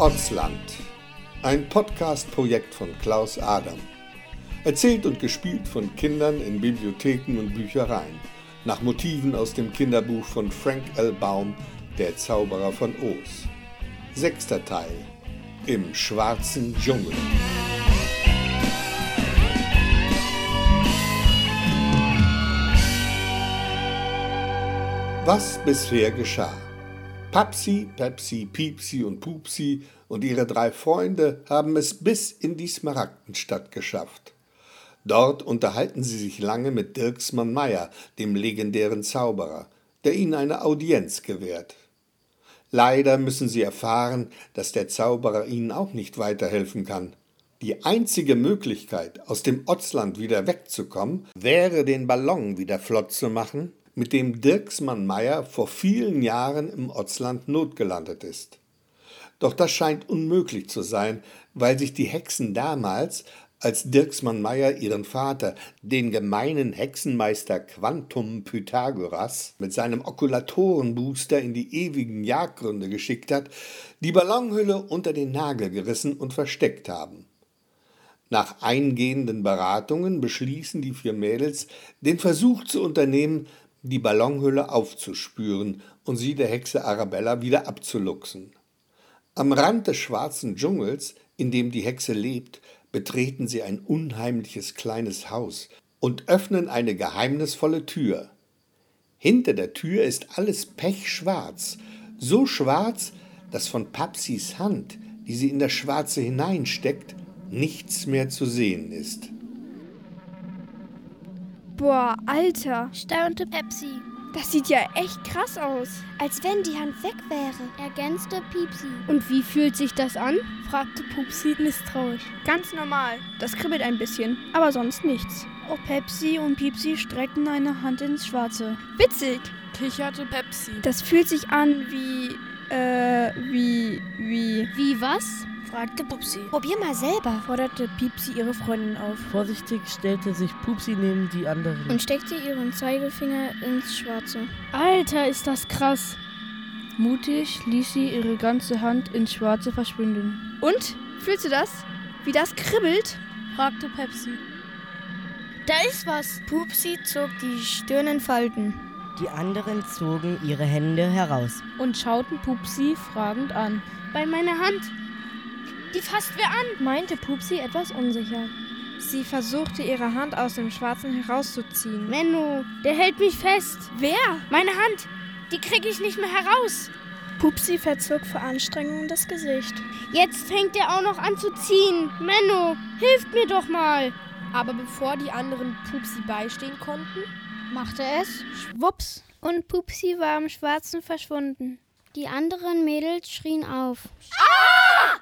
Ortsland. Ein Podcast-Projekt von Klaus Adam. Erzählt und gespielt von Kindern in Bibliotheken und Büchereien. Nach Motiven aus dem Kinderbuch von Frank L. Baum, Der Zauberer von Oz. Sechster Teil. Im schwarzen Dschungel. Was bisher geschah. Papsi, Pepsi, Piepsi und Pupsi und ihre drei Freunde haben es bis in die Smaragdenstadt geschafft. Dort unterhalten sie sich lange mit Dirksmann Meyer, dem legendären Zauberer, der ihnen eine Audienz gewährt. Leider müssen sie erfahren, dass der Zauberer ihnen auch nicht weiterhelfen kann. Die einzige Möglichkeit, aus dem Otzland wieder wegzukommen, wäre, den Ballon wieder flott zu machen mit dem Dirksmann Meyer vor vielen Jahren im Otzland notgelandet ist. Doch das scheint unmöglich zu sein, weil sich die Hexen damals, als Dirksmann Meyer ihren Vater, den gemeinen Hexenmeister Quantum Pythagoras, mit seinem Okulatorenbooster in die ewigen Jagdgründe geschickt hat, die Ballonhülle unter den Nagel gerissen und versteckt haben. Nach eingehenden Beratungen beschließen die vier Mädels, den Versuch zu unternehmen, die Ballonhülle aufzuspüren und sie der Hexe Arabella wieder abzuluxen. Am Rand des schwarzen Dschungels, in dem die Hexe lebt, betreten sie ein unheimliches kleines Haus und öffnen eine geheimnisvolle Tür. Hinter der Tür ist alles pechschwarz, so schwarz, dass von Papsis Hand, die sie in das Schwarze hineinsteckt, nichts mehr zu sehen ist. Boah, Alter, staunte Pepsi. das sieht ja echt krass aus. Als wenn die Hand weg wäre, ergänzte Piepsi. Und wie fühlt sich das an? fragte Pupsi misstrauisch. Ganz normal. Das kribbelt ein bisschen, aber sonst nichts. Auch Pepsi und Piepsi streckten eine Hand ins Schwarze. Witzig. Kicherte Pepsi. Das fühlt sich an wie, äh, wie, wie... Wie was? Fragte Pupsi. Probier mal selber, forderte Piepsi ihre Freundin auf. Vorsichtig stellte sich Pupsi neben die anderen. Und steckte ihren Zeigefinger ins Schwarze. Alter, ist das krass. Mutig ließ sie ihre ganze Hand ins Schwarze verschwinden. Und? Fühlst du das? Wie das kribbelt? fragte Pepsi. Da ist was. Pupsi zog die Stirn in Falten. Die anderen zogen ihre Hände heraus und schauten Pupsi fragend an. Bei meiner Hand. Die fasst wer an, meinte Pupsi etwas unsicher. Sie versuchte ihre Hand aus dem Schwarzen herauszuziehen. Menno, der hält mich fest. Wer? Meine Hand. Die krieg ich nicht mehr heraus. Pupsi verzog vor Anstrengung das Gesicht. Jetzt fängt er auch noch an zu ziehen. Menno, hilft mir doch mal. Aber bevor die anderen Pupsi beistehen konnten, machte es schwupps und Pupsi war im Schwarzen verschwunden. Die anderen Mädels schrien auf. Ah!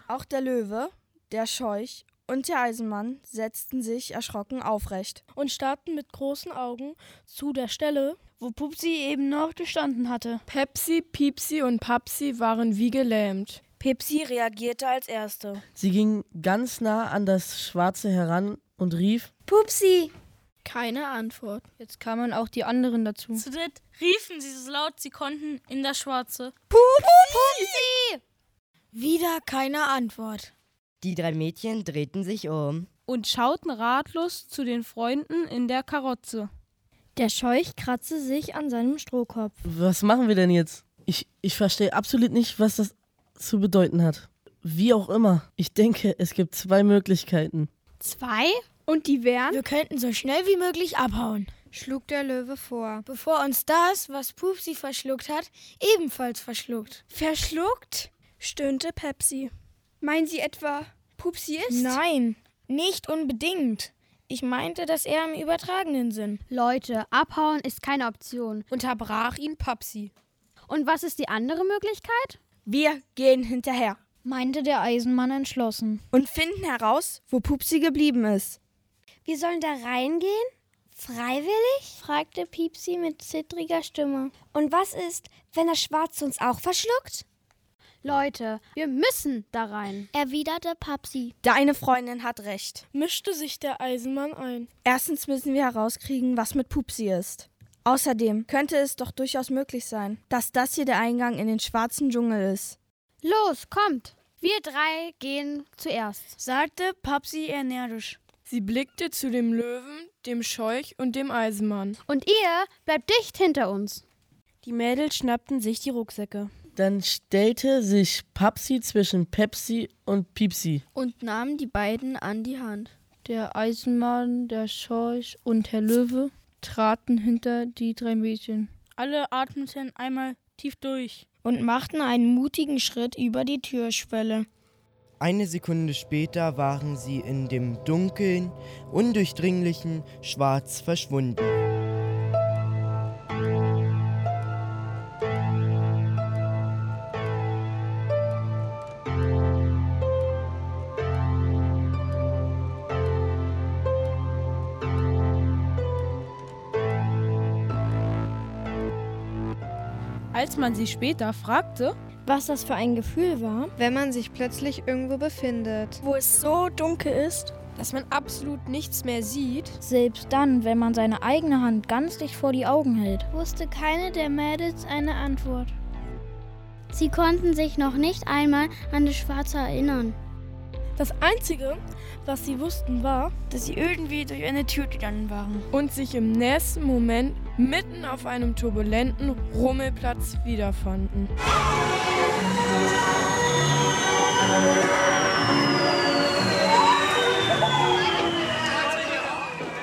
Auch der Löwe, der Scheuch und der Eisenmann setzten sich erschrocken aufrecht und starrten mit großen Augen zu der Stelle, wo Pupsi eben noch gestanden hatte. Pepsi, Piepsi und Papsi waren wie gelähmt. Pepsi reagierte als erste. Sie ging ganz nah an das Schwarze heran und rief: Pupsi! Keine Antwort. Jetzt kamen auch die anderen dazu. Zu dritt riefen sie so laut sie konnten in das Schwarze. Pupsi! Pupsi! Wieder keine Antwort. Die drei Mädchen drehten sich um und schauten ratlos zu den Freunden in der Karotze. Der Scheuch kratzte sich an seinem Strohkopf. Was machen wir denn jetzt? Ich, ich verstehe absolut nicht, was das zu bedeuten hat. Wie auch immer. Ich denke, es gibt zwei Möglichkeiten. Zwei? Und die wären? Wir könnten so schnell wie möglich abhauen, schlug der Löwe vor. Bevor uns das, was Pupsi verschluckt hat, ebenfalls verschluckt. Verschluckt? Stöhnte Pepsi. Meinen Sie etwa, Pupsi ist? Nein, nicht unbedingt. Ich meinte das eher im übertragenen Sinn. Leute, abhauen ist keine Option. Unterbrach ihn Papsi. Und was ist die andere Möglichkeit? Wir gehen hinterher, meinte der Eisenmann entschlossen. Und finden heraus, wo Pupsi geblieben ist. Wir sollen da reingehen? Freiwillig? fragte Piepsi mit zittriger Stimme. Und was ist, wenn das Schwarz uns auch verschluckt? Leute, wir müssen da rein, erwiderte Papsi. Deine Freundin hat recht, mischte sich der Eisenmann ein. Erstens müssen wir herauskriegen, was mit Pupsi ist. Außerdem könnte es doch durchaus möglich sein, dass das hier der Eingang in den schwarzen Dschungel ist. Los, kommt! Wir drei gehen zuerst, sagte Papsi energisch. Sie blickte zu dem Löwen, dem Scheuch und dem Eisenmann. Und ihr bleibt dicht hinter uns. Die Mädels schnappten sich die Rucksäcke. Dann stellte sich Papsi zwischen Pepsi und Piepsi und nahm die beiden an die Hand. Der Eisenmann, der Scheuch und Herr Löwe traten hinter die drei Mädchen. Alle atmeten einmal tief durch und machten einen mutigen Schritt über die Türschwelle. Eine Sekunde später waren sie in dem dunkeln, undurchdringlichen Schwarz verschwunden. Als man sie später fragte, was das für ein Gefühl war, wenn man sich plötzlich irgendwo befindet, wo es so dunkel ist, dass man absolut nichts mehr sieht. Selbst dann, wenn man seine eigene Hand ganz dicht vor die Augen hält, wusste keine der Mädels eine Antwort. Sie konnten sich noch nicht einmal an das Schwarze erinnern. Das Einzige, was sie wussten, war, dass sie irgendwie durch eine Tür gegangen waren. Und sich im nächsten Moment mitten auf einem turbulenten Rummelplatz wiederfanden.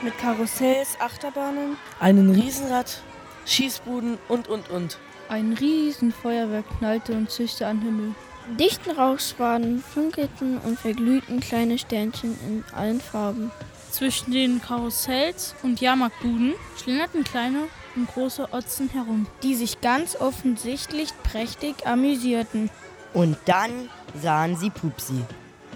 Mit Karussells, Achterbahnen, einem Riesenrad, Schießbuden und und und. Ein Riesenfeuerwerk knallte und zischte am Himmel. Dichten Rauchschwaden funkelten und verglühten kleine Sternchen in allen Farben. Zwischen den Karussells und Jahrmarktbuden schlingerten kleine und große Otzen herum, die sich ganz offensichtlich prächtig amüsierten. Und dann sahen sie Pupsi.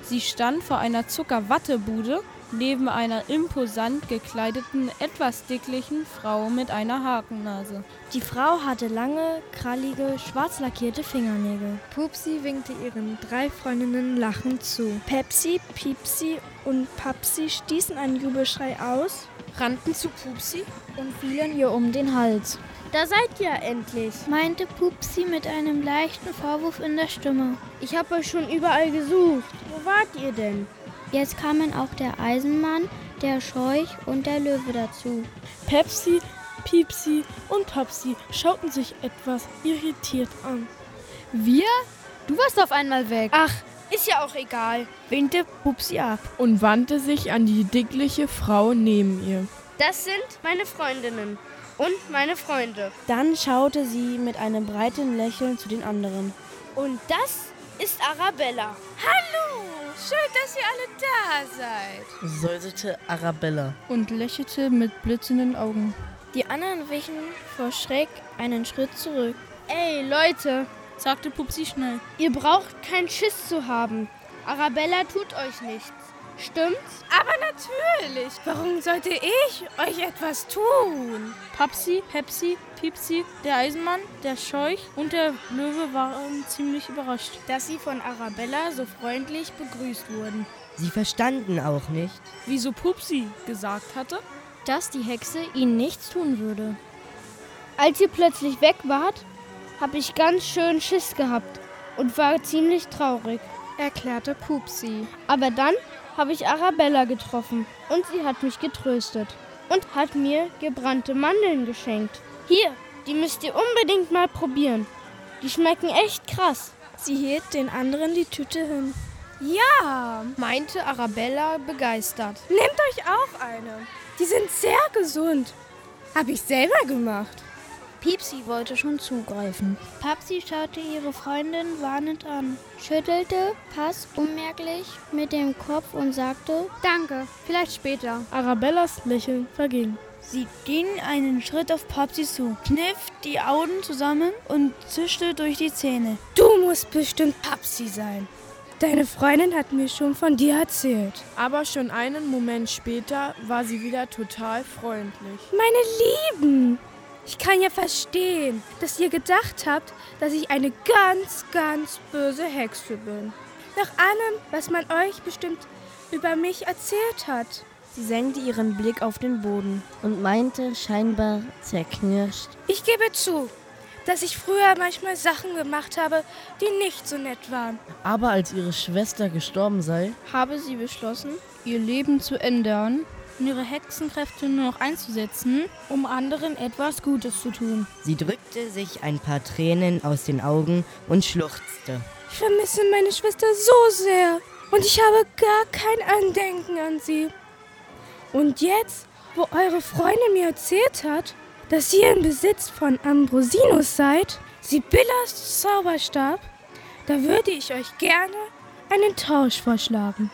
Sie stand vor einer Zuckerwattebude neben einer imposant gekleideten, etwas dicklichen Frau mit einer Hakennase. Die Frau hatte lange, krallige, schwarz lackierte Fingernägel. Pupsi winkte ihren drei Freundinnen lachend zu. Pepsi, Piepsi und Papsi stießen einen Jubelschrei aus, rannten zu Pupsi und fielen ihr um den Hals. Da seid ihr endlich, meinte Pupsi mit einem leichten Vorwurf in der Stimme. Ich habe euch schon überall gesucht. Wo wart ihr denn? Jetzt kamen auch der Eisenmann, der Scheuch und der Löwe dazu. Pepsi, Piepsi und Papsi schauten sich etwas irritiert an. Wir? Du warst auf einmal weg. Ach, ist ja auch egal, winkte Pupsi ab und wandte sich an die dickliche Frau neben ihr. Das sind meine Freundinnen und meine Freunde. Dann schaute sie mit einem breiten Lächeln zu den anderen. Und das ist Arabella. Hallo, schön, dass ihr alle da seid, säuselte Arabella und lächelte mit blitzenden Augen. Die anderen wichen vor Schreck einen Schritt zurück. Ey, Leute, sagte Pupsi schnell. Ihr braucht keinen Schiss zu haben. Arabella tut euch nichts. Stimmt's? Aber natürlich. Warum sollte ich euch etwas tun? Papsi, Pepsi, Piepsi, der Eisenmann, der Scheuch und der Löwe waren ziemlich überrascht, dass sie von Arabella so freundlich begrüßt wurden. Sie verstanden auch nicht, wieso Pupsi gesagt hatte, dass die Hexe ihnen nichts tun würde. Als ihr plötzlich weg wart, habe ich ganz schön Schiss gehabt und war ziemlich traurig, erklärte Pupsi. Aber dann habe ich Arabella getroffen und sie hat mich getröstet und hat mir gebrannte Mandeln geschenkt. Hier, die müsst ihr unbedingt mal probieren. Die schmecken echt krass. Sie hielt den anderen die Tüte hin. Ja, meinte Arabella begeistert. Nehmt euch auch eine. Die sind sehr gesund. Hab ich selber gemacht. Piepsi wollte schon zugreifen. Papsi schaute ihre Freundin warnend an, schüttelte fast unmerklich mit dem Kopf und sagte: Danke, vielleicht später. Arabellas Lächeln verging. Sie ging einen Schritt auf Papsi zu, kniff die Augen zusammen und zischte durch die Zähne. Du musst bestimmt Papsi sein. Deine Freundin hat mir schon von dir erzählt. Aber schon einen Moment später war sie wieder total freundlich. Meine Lieben, ich kann ja verstehen, dass ihr gedacht habt, dass ich eine ganz, ganz böse Hexe bin. Nach allem, was man euch bestimmt über mich erzählt hat. Sie senkte ihren Blick auf den Boden und meinte scheinbar zerknirscht. Ich gebe zu, dass ich früher manchmal Sachen gemacht habe, die nicht so nett waren. Aber als ihre Schwester gestorben sei, habe sie beschlossen, ihr Leben zu ändern und ihre Hexenkräfte nur noch einzusetzen, um anderen etwas Gutes zu tun. Sie drückte sich ein paar Tränen aus den Augen und schluchzte. Ich vermisse meine Schwester so sehr und ich habe gar kein Andenken an sie. Und jetzt, wo eure Freundin mir erzählt hat, dass ihr im Besitz von Ambrosinus seid, Sibyllas Zauberstab, da würde ich euch gerne einen Tausch vorschlagen.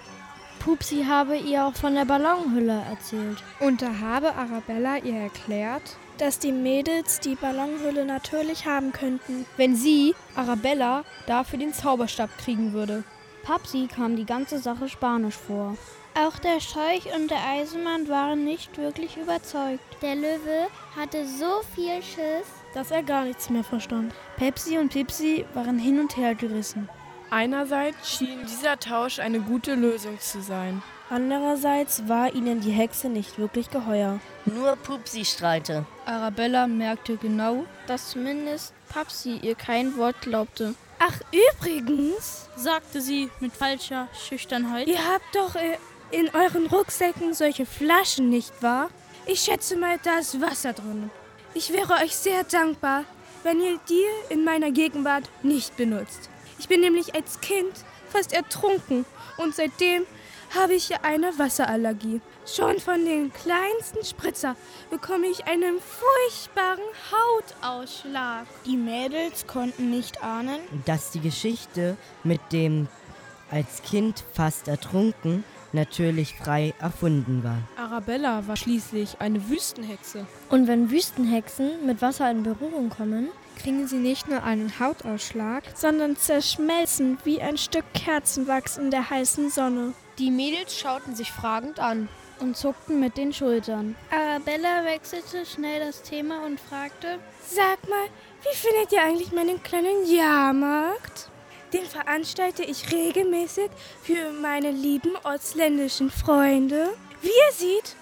Pupsi habe ihr auch von der Ballonhülle erzählt. Und da habe Arabella ihr erklärt, dass die Mädels die Ballonhülle natürlich haben könnten, wenn sie, Arabella, dafür den Zauberstab kriegen würde. Papsi kam die ganze Sache spanisch vor. Auch der Scheuch und der Eisenmann waren nicht wirklich überzeugt. Der Löwe hatte so viel Schiss, dass er gar nichts mehr verstand. Pepsi und Pipsi waren hin und her gerissen. Einerseits schien dieser Tausch eine gute Lösung zu sein. Andererseits war ihnen die Hexe nicht wirklich geheuer. Nur Pupsi strahlte. Arabella merkte genau, dass zumindest Papsi ihr kein Wort glaubte. Ach, übrigens, sagte sie mit falscher Schüchternheit. Ihr habt doch äh, in euren Rucksäcken solche Flaschen, nicht wahr? Ich schätze mal, da ist Wasser drin. Ich wäre euch sehr dankbar, wenn ihr die in meiner Gegenwart nicht benutzt. Ich bin nämlich als Kind fast ertrunken und seitdem habe ich eine Wasserallergie. Schon von den kleinsten Spritzer bekomme ich einen furchtbaren Hautausschlag. Die Mädels konnten nicht ahnen, dass die Geschichte mit dem als Kind fast ertrunken natürlich frei erfunden war. Arabella war schließlich eine Wüstenhexe. Und wenn Wüstenhexen mit Wasser in Berührung kommen, kriegen sie nicht nur einen Hautausschlag, sondern zerschmelzen wie ein Stück Kerzenwachs in der heißen Sonne. Die Mädels schauten sich fragend an und zuckten mit den Schultern. Arabella wechselte schnell das Thema und fragte: Sag mal, wie findet ihr eigentlich meinen kleinen Jahrmarkt? Den veranstalte ich regelmäßig für meine lieben ostländischen Freunde. Wie ihr seht,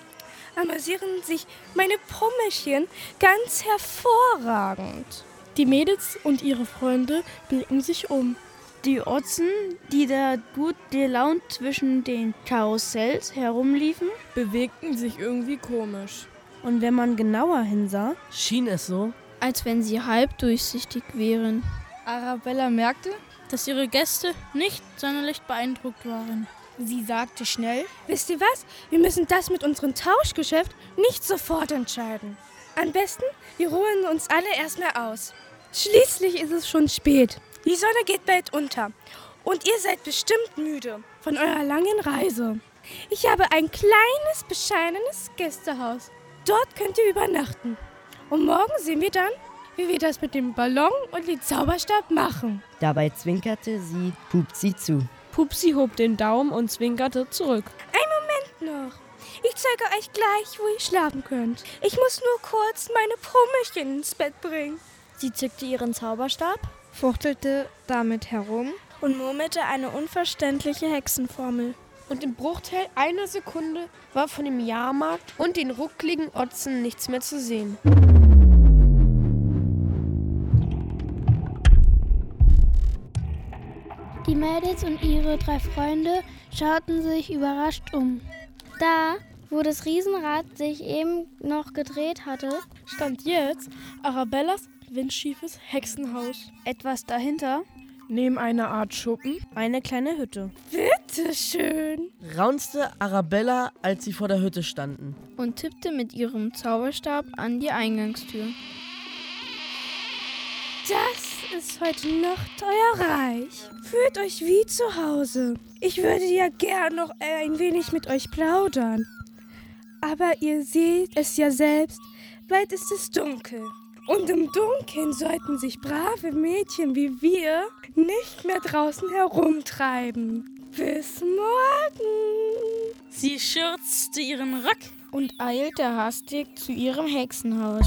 amüsieren sich meine Pummelchen ganz hervorragend. Die Mädels und ihre Freunde blicken sich um. Die Otzen, die da gut gelaunt zwischen den Karussells herumliefen, bewegten sich irgendwie komisch. Und wenn man genauer hinsah, schien es so, als wenn sie halb durchsichtig wären. Arabella merkte, dass ihre Gäste nicht sonderlich beeindruckt waren. Sie sagte schnell: Wisst ihr was? Wir müssen das mit unserem Tauschgeschäft nicht sofort entscheiden. Am besten, wir ruhen uns alle erstmal aus. Schließlich ist es schon spät. Die Sonne geht bald unter. Und ihr seid bestimmt müde von eurer langen Reise. Ich habe ein kleines, bescheidenes Gästehaus. Dort könnt ihr übernachten. Und morgen sehen wir dann, wie wir das mit dem Ballon und dem Zauberstab machen. Dabei zwinkerte sie Pupsi zu. Pupsi hob den Daumen und zwinkerte zurück. Ein Moment noch. Ich zeige euch gleich, wo ihr schlafen könnt. Ich muss nur kurz meine Pummelchen ins Bett bringen. Sie zückte ihren Zauberstab, fuchtelte damit herum und murmelte eine unverständliche Hexenformel. Und im Bruchteil einer Sekunde war von dem Jahrmarkt und den ruckligen Otzen nichts mehr zu sehen. Die Mädels und ihre drei Freunde schauten sich überrascht um. Da, wo das Riesenrad sich eben noch gedreht hatte, stand jetzt Arabellas windschiefes Hexenhaus. Etwas dahinter, neben einer Art Schuppen, eine kleine Hütte. Bitte schön, raunzte Arabella, als sie vor der Hütte standen und tippte mit ihrem Zauberstab an die Eingangstür. Das ist heute Nacht euer Reich. Fühlt euch wie zu Hause. Ich würde ja gern noch ein wenig mit euch plaudern. Aber ihr seht es ja selbst, bald ist es dunkel. Und im Dunkeln sollten sich brave Mädchen wie wir nicht mehr draußen herumtreiben. Bis morgen. Sie schürzte ihren Rock und eilte hastig zu ihrem Hexenhaus.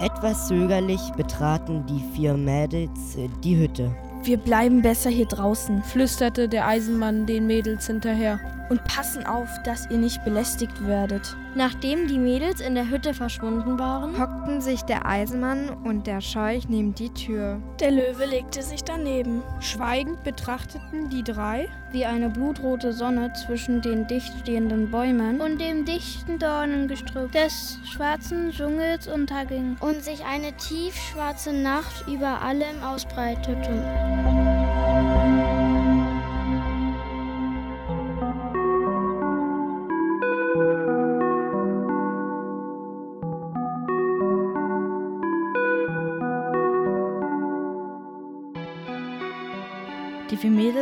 Etwas zögerlich betraten die vier Mädels die Hütte. Wir bleiben besser hier draußen, flüsterte der Eisenmann den Mädels hinterher. Und passen auf, dass ihr nicht belästigt werdet. Nachdem die Mädels in der Hütte verschwunden waren, hockten sich der Eisenmann und der Scheuch neben die Tür. Der Löwe legte sich daneben. Schweigend betrachteten die drei, wie eine blutrote Sonne zwischen den dicht stehenden Bäumen und dem dichten Dornengestrüpp des schwarzen Dschungels unterging und sich eine tiefschwarze Nacht über allem ausbreitete.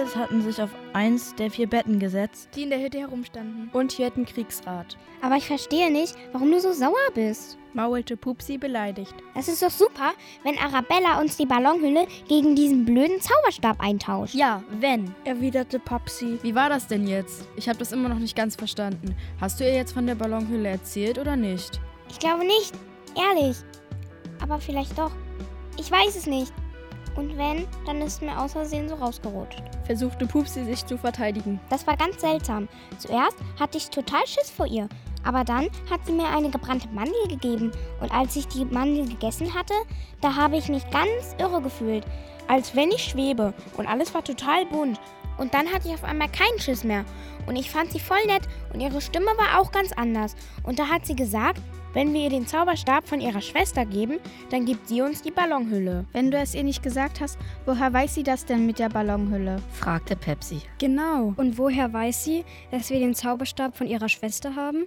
Mädels hatten sich auf eins der vier Betten gesetzt, die in der Hütte herumstanden, und hörten Kriegsrat. Aber ich verstehe nicht, warum du so sauer bist, maulte Pupsi beleidigt. Es ist doch super, wenn Arabella uns die Ballonhülle gegen diesen blöden Zauberstab eintauscht. Ja, wenn, erwiderte Popsi. Wie war das denn jetzt? Ich habe das immer noch nicht ganz verstanden. Hast du ihr jetzt von der Ballonhülle erzählt oder nicht? Ich glaube nicht, ehrlich. Aber vielleicht doch. Ich weiß es nicht. Und wenn, dann ist mir außersehen so rausgerutscht. Versuchte Pupsi sich zu verteidigen. Das war ganz seltsam. Zuerst hatte ich total Schiss vor ihr. Aber dann hat sie mir eine gebrannte Mandel gegeben. Und als ich die Mandel gegessen hatte, da habe ich mich ganz irre gefühlt. Als wenn ich schwebe. Und alles war total bunt. Und dann hatte ich auf einmal keinen Schiss mehr. Und ich fand sie voll nett. Und ihre Stimme war auch ganz anders. Und da hat sie gesagt, wenn wir ihr den Zauberstab von ihrer Schwester geben, dann gibt sie uns die Ballonhülle. Wenn du es ihr nicht gesagt hast, woher weiß sie das denn mit der Ballonhülle? fragte Pepsi. Genau. Und woher weiß sie, dass wir den Zauberstab von ihrer Schwester haben?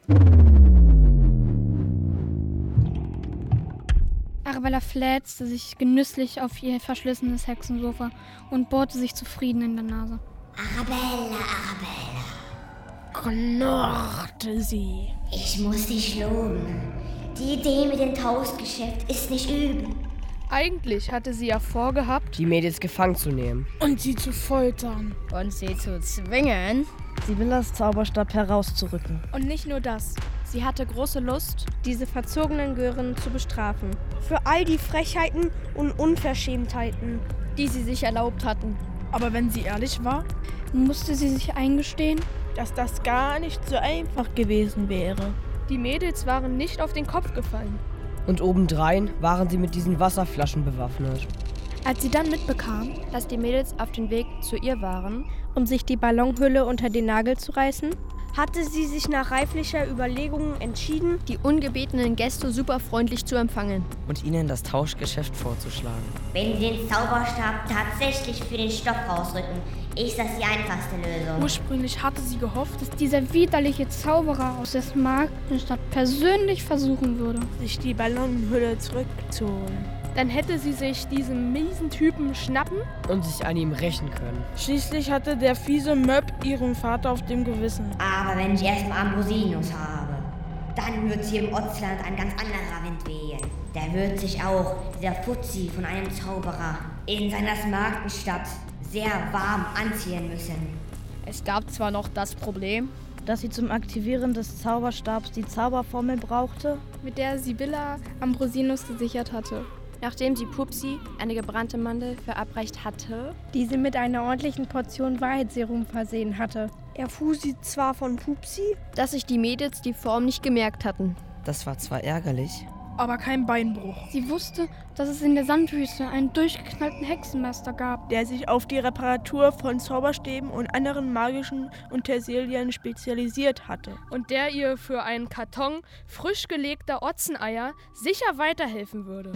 Arabella flätzte sich genüsslich auf ihr verschlissenes Hexensofa und bohrte sich zufrieden in der Nase. Arabella, Arabella knurrte sie. Ich muss dich loben. Die Idee mit dem Tauschgeschäft ist nicht übel. Eigentlich hatte sie ja vorgehabt, die Mädels gefangen zu nehmen. Und sie zu foltern. Und sie zu zwingen, Sibyllas Zauberstab herauszurücken. Und nicht nur das. Sie hatte große Lust, diese verzogenen Gören zu bestrafen. Für all die Frechheiten und Unverschämtheiten, die sie sich erlaubt hatten. Aber wenn sie ehrlich war, musste sie sich eingestehen, dass das gar nicht so einfach gewesen wäre. Die Mädels waren nicht auf den Kopf gefallen. Und obendrein waren sie mit diesen Wasserflaschen bewaffnet. Als sie dann mitbekam, dass die Mädels auf dem Weg zu ihr waren, um sich die Ballonhülle unter den Nagel zu reißen, hatte sie sich nach reiflicher Überlegung entschieden, die ungebetenen Gäste superfreundlich zu empfangen. Und ihnen das Tauschgeschäft vorzuschlagen. Wenn sie den Zauberstab tatsächlich für den Stoff rausrücken, ist das die einfachste Lösung. Ursprünglich hatte sie gehofft, dass dieser widerliche Zauberer aus der Markenstadt persönlich versuchen würde, sich die Ballonhülle zurückzuholen. Dann hätte sie sich diesen miesen Typen schnappen und sich an ihm rächen können. Schließlich hatte der fiese Möb ihren Vater auf dem Gewissen. Aber wenn ich erstmal Ambrosinos habe, dann wird hier im Ortsland ein ganz anderer Wind wehen. Der wird sich auch, dieser Fuzzi von einem Zauberer, in seiner Smartenstadt sehr warm anziehen müssen. Es gab zwar noch das Problem, dass sie zum Aktivieren des Zauberstabs die Zauberformel brauchte, mit der Sibylla Ambrosinus gesichert hatte. Nachdem sie Pupsi eine gebrannte Mandel verabreicht hatte, die sie mit einer ordentlichen Portion Wahrheitsserum versehen hatte, erfuhr sie zwar von Pupsi, dass sich die Mädels die Form nicht gemerkt hatten. Das war zwar ärgerlich, aber kein Beinbruch. Sie wusste, dass es in der Sandwüste einen durchgeknallten Hexenmeister gab, der sich auf die Reparatur von Zauberstäben und anderen magischen Utensilien spezialisiert hatte. Und der ihr für einen Karton frisch gelegter Otzeneier sicher weiterhelfen würde.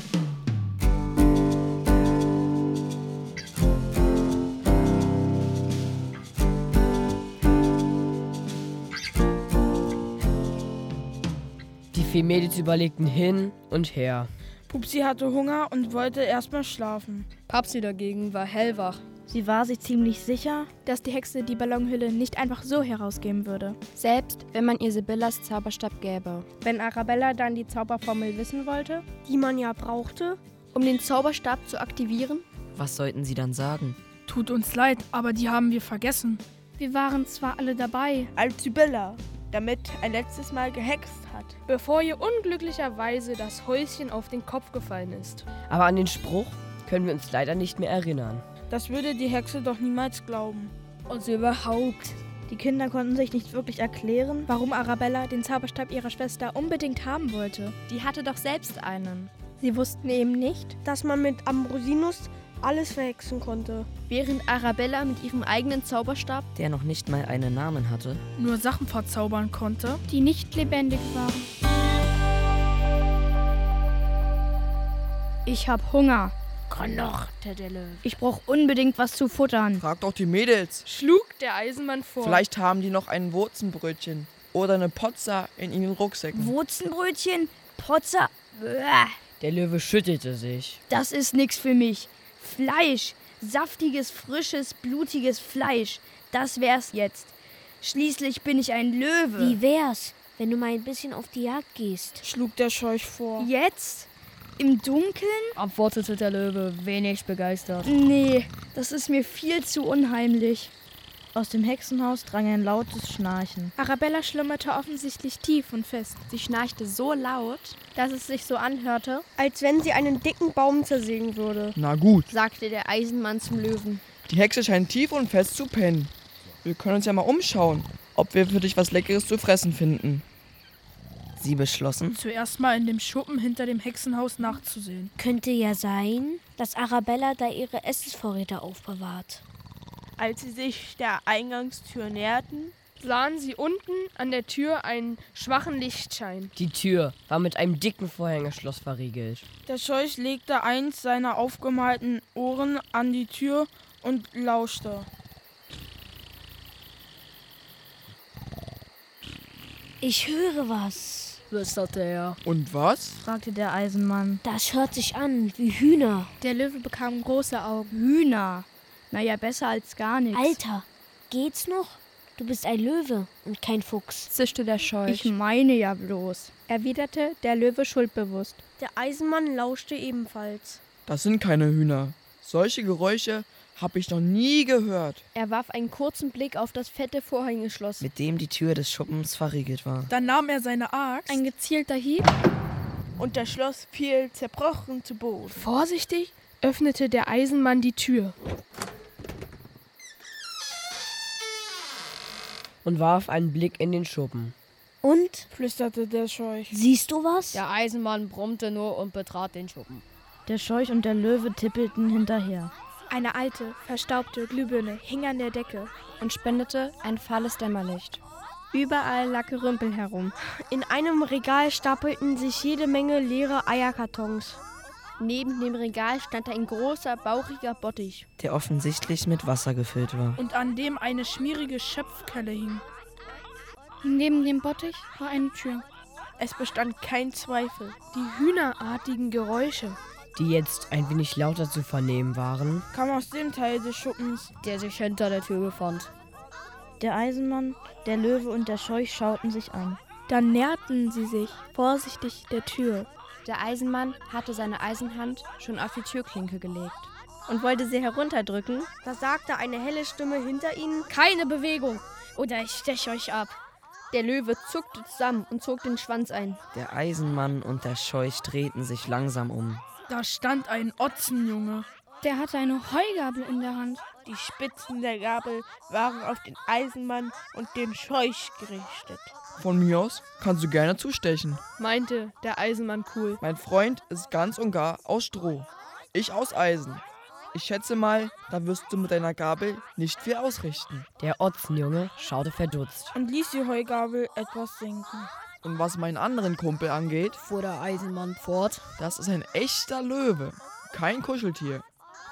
Vier Mädels überlegten hin und her. Pupsi hatte Hunger und wollte erstmal schlafen. Papsi dagegen war hellwach. Sie war sich ziemlich sicher, dass die Hexe die Ballonhülle nicht einfach so herausgeben würde. Selbst wenn man ihr Sibyllas Zauberstab gäbe. Wenn Arabella dann die Zauberformel wissen wollte, die man ja brauchte, um den Zauberstab zu aktivieren? Was sollten sie dann sagen? Tut uns leid, aber die haben wir vergessen. Wir waren zwar alle dabei, als Sibylla damit ein letztes Mal gehext hat. Bevor ihr unglücklicherweise das Häuschen auf den Kopf gefallen ist. Aber an den Spruch können wir uns leider nicht mehr erinnern. Das würde die Hexe doch niemals glauben. Und so überhaupt. Die Kinder konnten sich nicht wirklich erklären, warum Arabella den Zauberstab ihrer Schwester unbedingt haben wollte. Die hatte doch selbst einen. Sie wussten eben nicht, dass man mit Ambrosinus alles verhexen konnte. Während Arabella mit ihrem eigenen Zauberstab, der noch nicht mal einen Namen hatte, nur Sachen verzaubern konnte, die nicht lebendig waren. Ich hab Hunger. Knochte der Löwe. Ich brauch unbedingt was zu futtern. Frag doch die Mädels. Schlug der Eisenmann vor. Vielleicht haben die noch ein Wurzenbrötchen oder eine Pozza in ihren Rucksäcken. Wurzenbrötchen? Bäh. Der Löwe schüttelte sich. Das ist nix für mich. Fleisch. Saftiges, frisches, blutiges Fleisch. Das wär's jetzt. Schließlich bin ich ein Löwe. Wie wär's, wenn du mal ein bisschen auf die Jagd gehst? Schlug der Scheuch vor. Jetzt? Im Dunkeln? Antwortete der Löwe, wenig begeistert. Nee, das ist mir viel zu unheimlich. Aus dem Hexenhaus drang ein lautes Schnarchen. Arabella schlummerte offensichtlich tief und fest. Sie schnarchte so laut, dass es sich so anhörte, als wenn sie einen dicken Baum zersägen würde. Na gut, sagte der Eisenmann zum Löwen. Die Hexe scheint tief und fest zu pennen. Wir können uns ja mal umschauen, ob wir für dich was Leckeres zu fressen finden. Sie beschlossen, zuerst mal in dem Schuppen hinter dem Hexenhaus nachzusehen. Könnte ja sein, dass Arabella da ihre Essensvorräte aufbewahrt. Als sie sich der Eingangstür näherten, sahen sie unten an der Tür einen schwachen Lichtschein. Die Tür war mit einem dicken Vorhängeschloss verriegelt. Der Scheuch legte eins seiner aufgemalten Ohren an die Tür und lauschte. Ich höre was, flüsterte er. Und was? fragte der Eisenmann. Das hört sich an wie Hühner. Der Löwe bekam große Augen. Hühner? Naja, besser als gar nichts. Alter, geht's noch? Du bist ein Löwe und kein Fuchs, zischte der Scheuch. Ich meine ja bloß, erwiderte der Löwe schuldbewusst. Der Eisenmann lauschte ebenfalls. Das sind keine Hühner. Solche Geräusche habe ich noch nie gehört. Er warf einen kurzen Blick auf das fette Vorhängeschloss, mit dem die Tür des Schuppens verriegelt war. Dann nahm er seine Axt. Ein gezielter Hieb. Und das Schloss fiel zerbrochen zu Boden. Vorsichtig öffnete der Eisenmann die Tür. Und warf einen Blick in den Schuppen. Und? flüsterte der Scheuch. Siehst du was? Der Eisenmann brummte nur und betrat den Schuppen. Der Scheuch und der Löwe tippelten hinterher. Eine alte, verstaubte Glühbirne hing an der Decke und spendete ein fahles Dämmerlicht. Überall lag Gerümpel herum. In einem Regal stapelten sich jede Menge leere Eierkartons. Neben dem Regal stand ein großer, bauchiger Bottich, der offensichtlich mit Wasser gefüllt war. Und an dem eine schmierige Schöpfkelle hing. Neben dem Bottich war eine Tür. Es bestand kein Zweifel. Die hühnerartigen Geräusche, die jetzt ein wenig lauter zu vernehmen waren, kamen aus dem Teil des Schuppens, der sich hinter der Tür befand. Der Eisenmann, der Löwe und der Scheuch schauten sich an. Dann näherten sie sich vorsichtig der Tür. Der Eisenmann hatte seine Eisenhand schon auf die Türklinke gelegt und wollte sie herunterdrücken. Da sagte eine helle Stimme hinter ihnen: Keine Bewegung, oder ich steche euch ab. Der Löwe zuckte zusammen und zog den Schwanz ein. Der Eisenmann und der Scheuch drehten sich langsam um. Da stand ein Otzenjunge. Der hatte eine Heugabel in der Hand. Die Spitzen der Gabel waren auf den Eisenmann und den Scheuch gerichtet. Von mir aus kannst du gerne zustechen, meinte der Eisenmann cool. Mein Freund ist ganz und gar aus Stroh. Ich aus Eisen. Ich schätze mal, da wirst du mit deiner Gabel nicht viel ausrichten. Der Otzenjunge schaute verdutzt und ließ die Heugabel etwas sinken. Und was meinen anderen Kumpel angeht, fuhr der Eisenmann fort, das ist ein echter Löwe, kein Kuscheltier.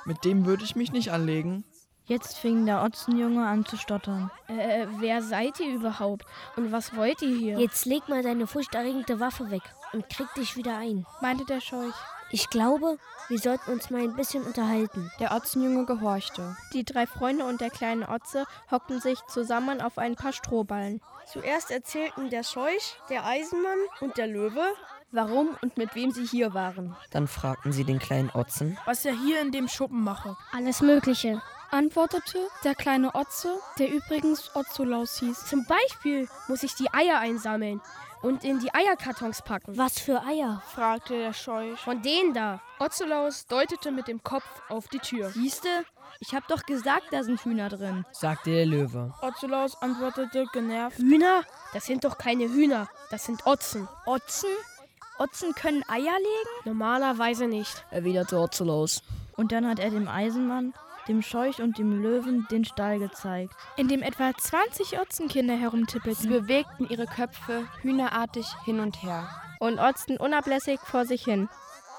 Mit dem würde ich mich nicht anlegen. Jetzt fing der Otzenjunge an zu stottern. Äh, wer seid ihr überhaupt? Und was wollt ihr hier? Jetzt leg mal deine furchterregende Waffe weg und krieg dich wieder ein, meinte der Scheuch. Ich glaube, wir sollten uns mal ein bisschen unterhalten. Der Otzenjunge gehorchte. Die drei Freunde und der kleine Otze hockten sich zusammen auf ein paar Strohballen. Zuerst erzählten der Scheuch, der Eisenmann und der Löwe, warum und mit wem sie hier waren. Dann fragten sie den kleinen Otzen, was er hier in dem Schuppen mache. Alles Mögliche, antwortete der kleine Otze, der übrigens Otzolaus hieß. Zum Beispiel muss ich die Eier einsammeln und in die Eierkartons packen. Was für Eier? fragte der Scheuch. Von denen da. Otzolaus deutete mit dem Kopf auf die Tür. Siehste, Ich hab doch gesagt, da sind Hühner drin, sagte der Löwe. Otzulaus antwortete genervt. Hühner? Das sind doch keine Hühner, das sind Otzen. Otzen? Otzen können Eier legen? Normalerweise nicht, erwiderte Otzulaus. Und dann hat er dem Eisenmann, dem Scheuch und dem Löwen den Stall gezeigt. In dem etwa 20 Otzenkinder herumtippelten. Sie bewegten ihre Köpfe hühnerartig hin und her und otzten unablässig vor sich hin.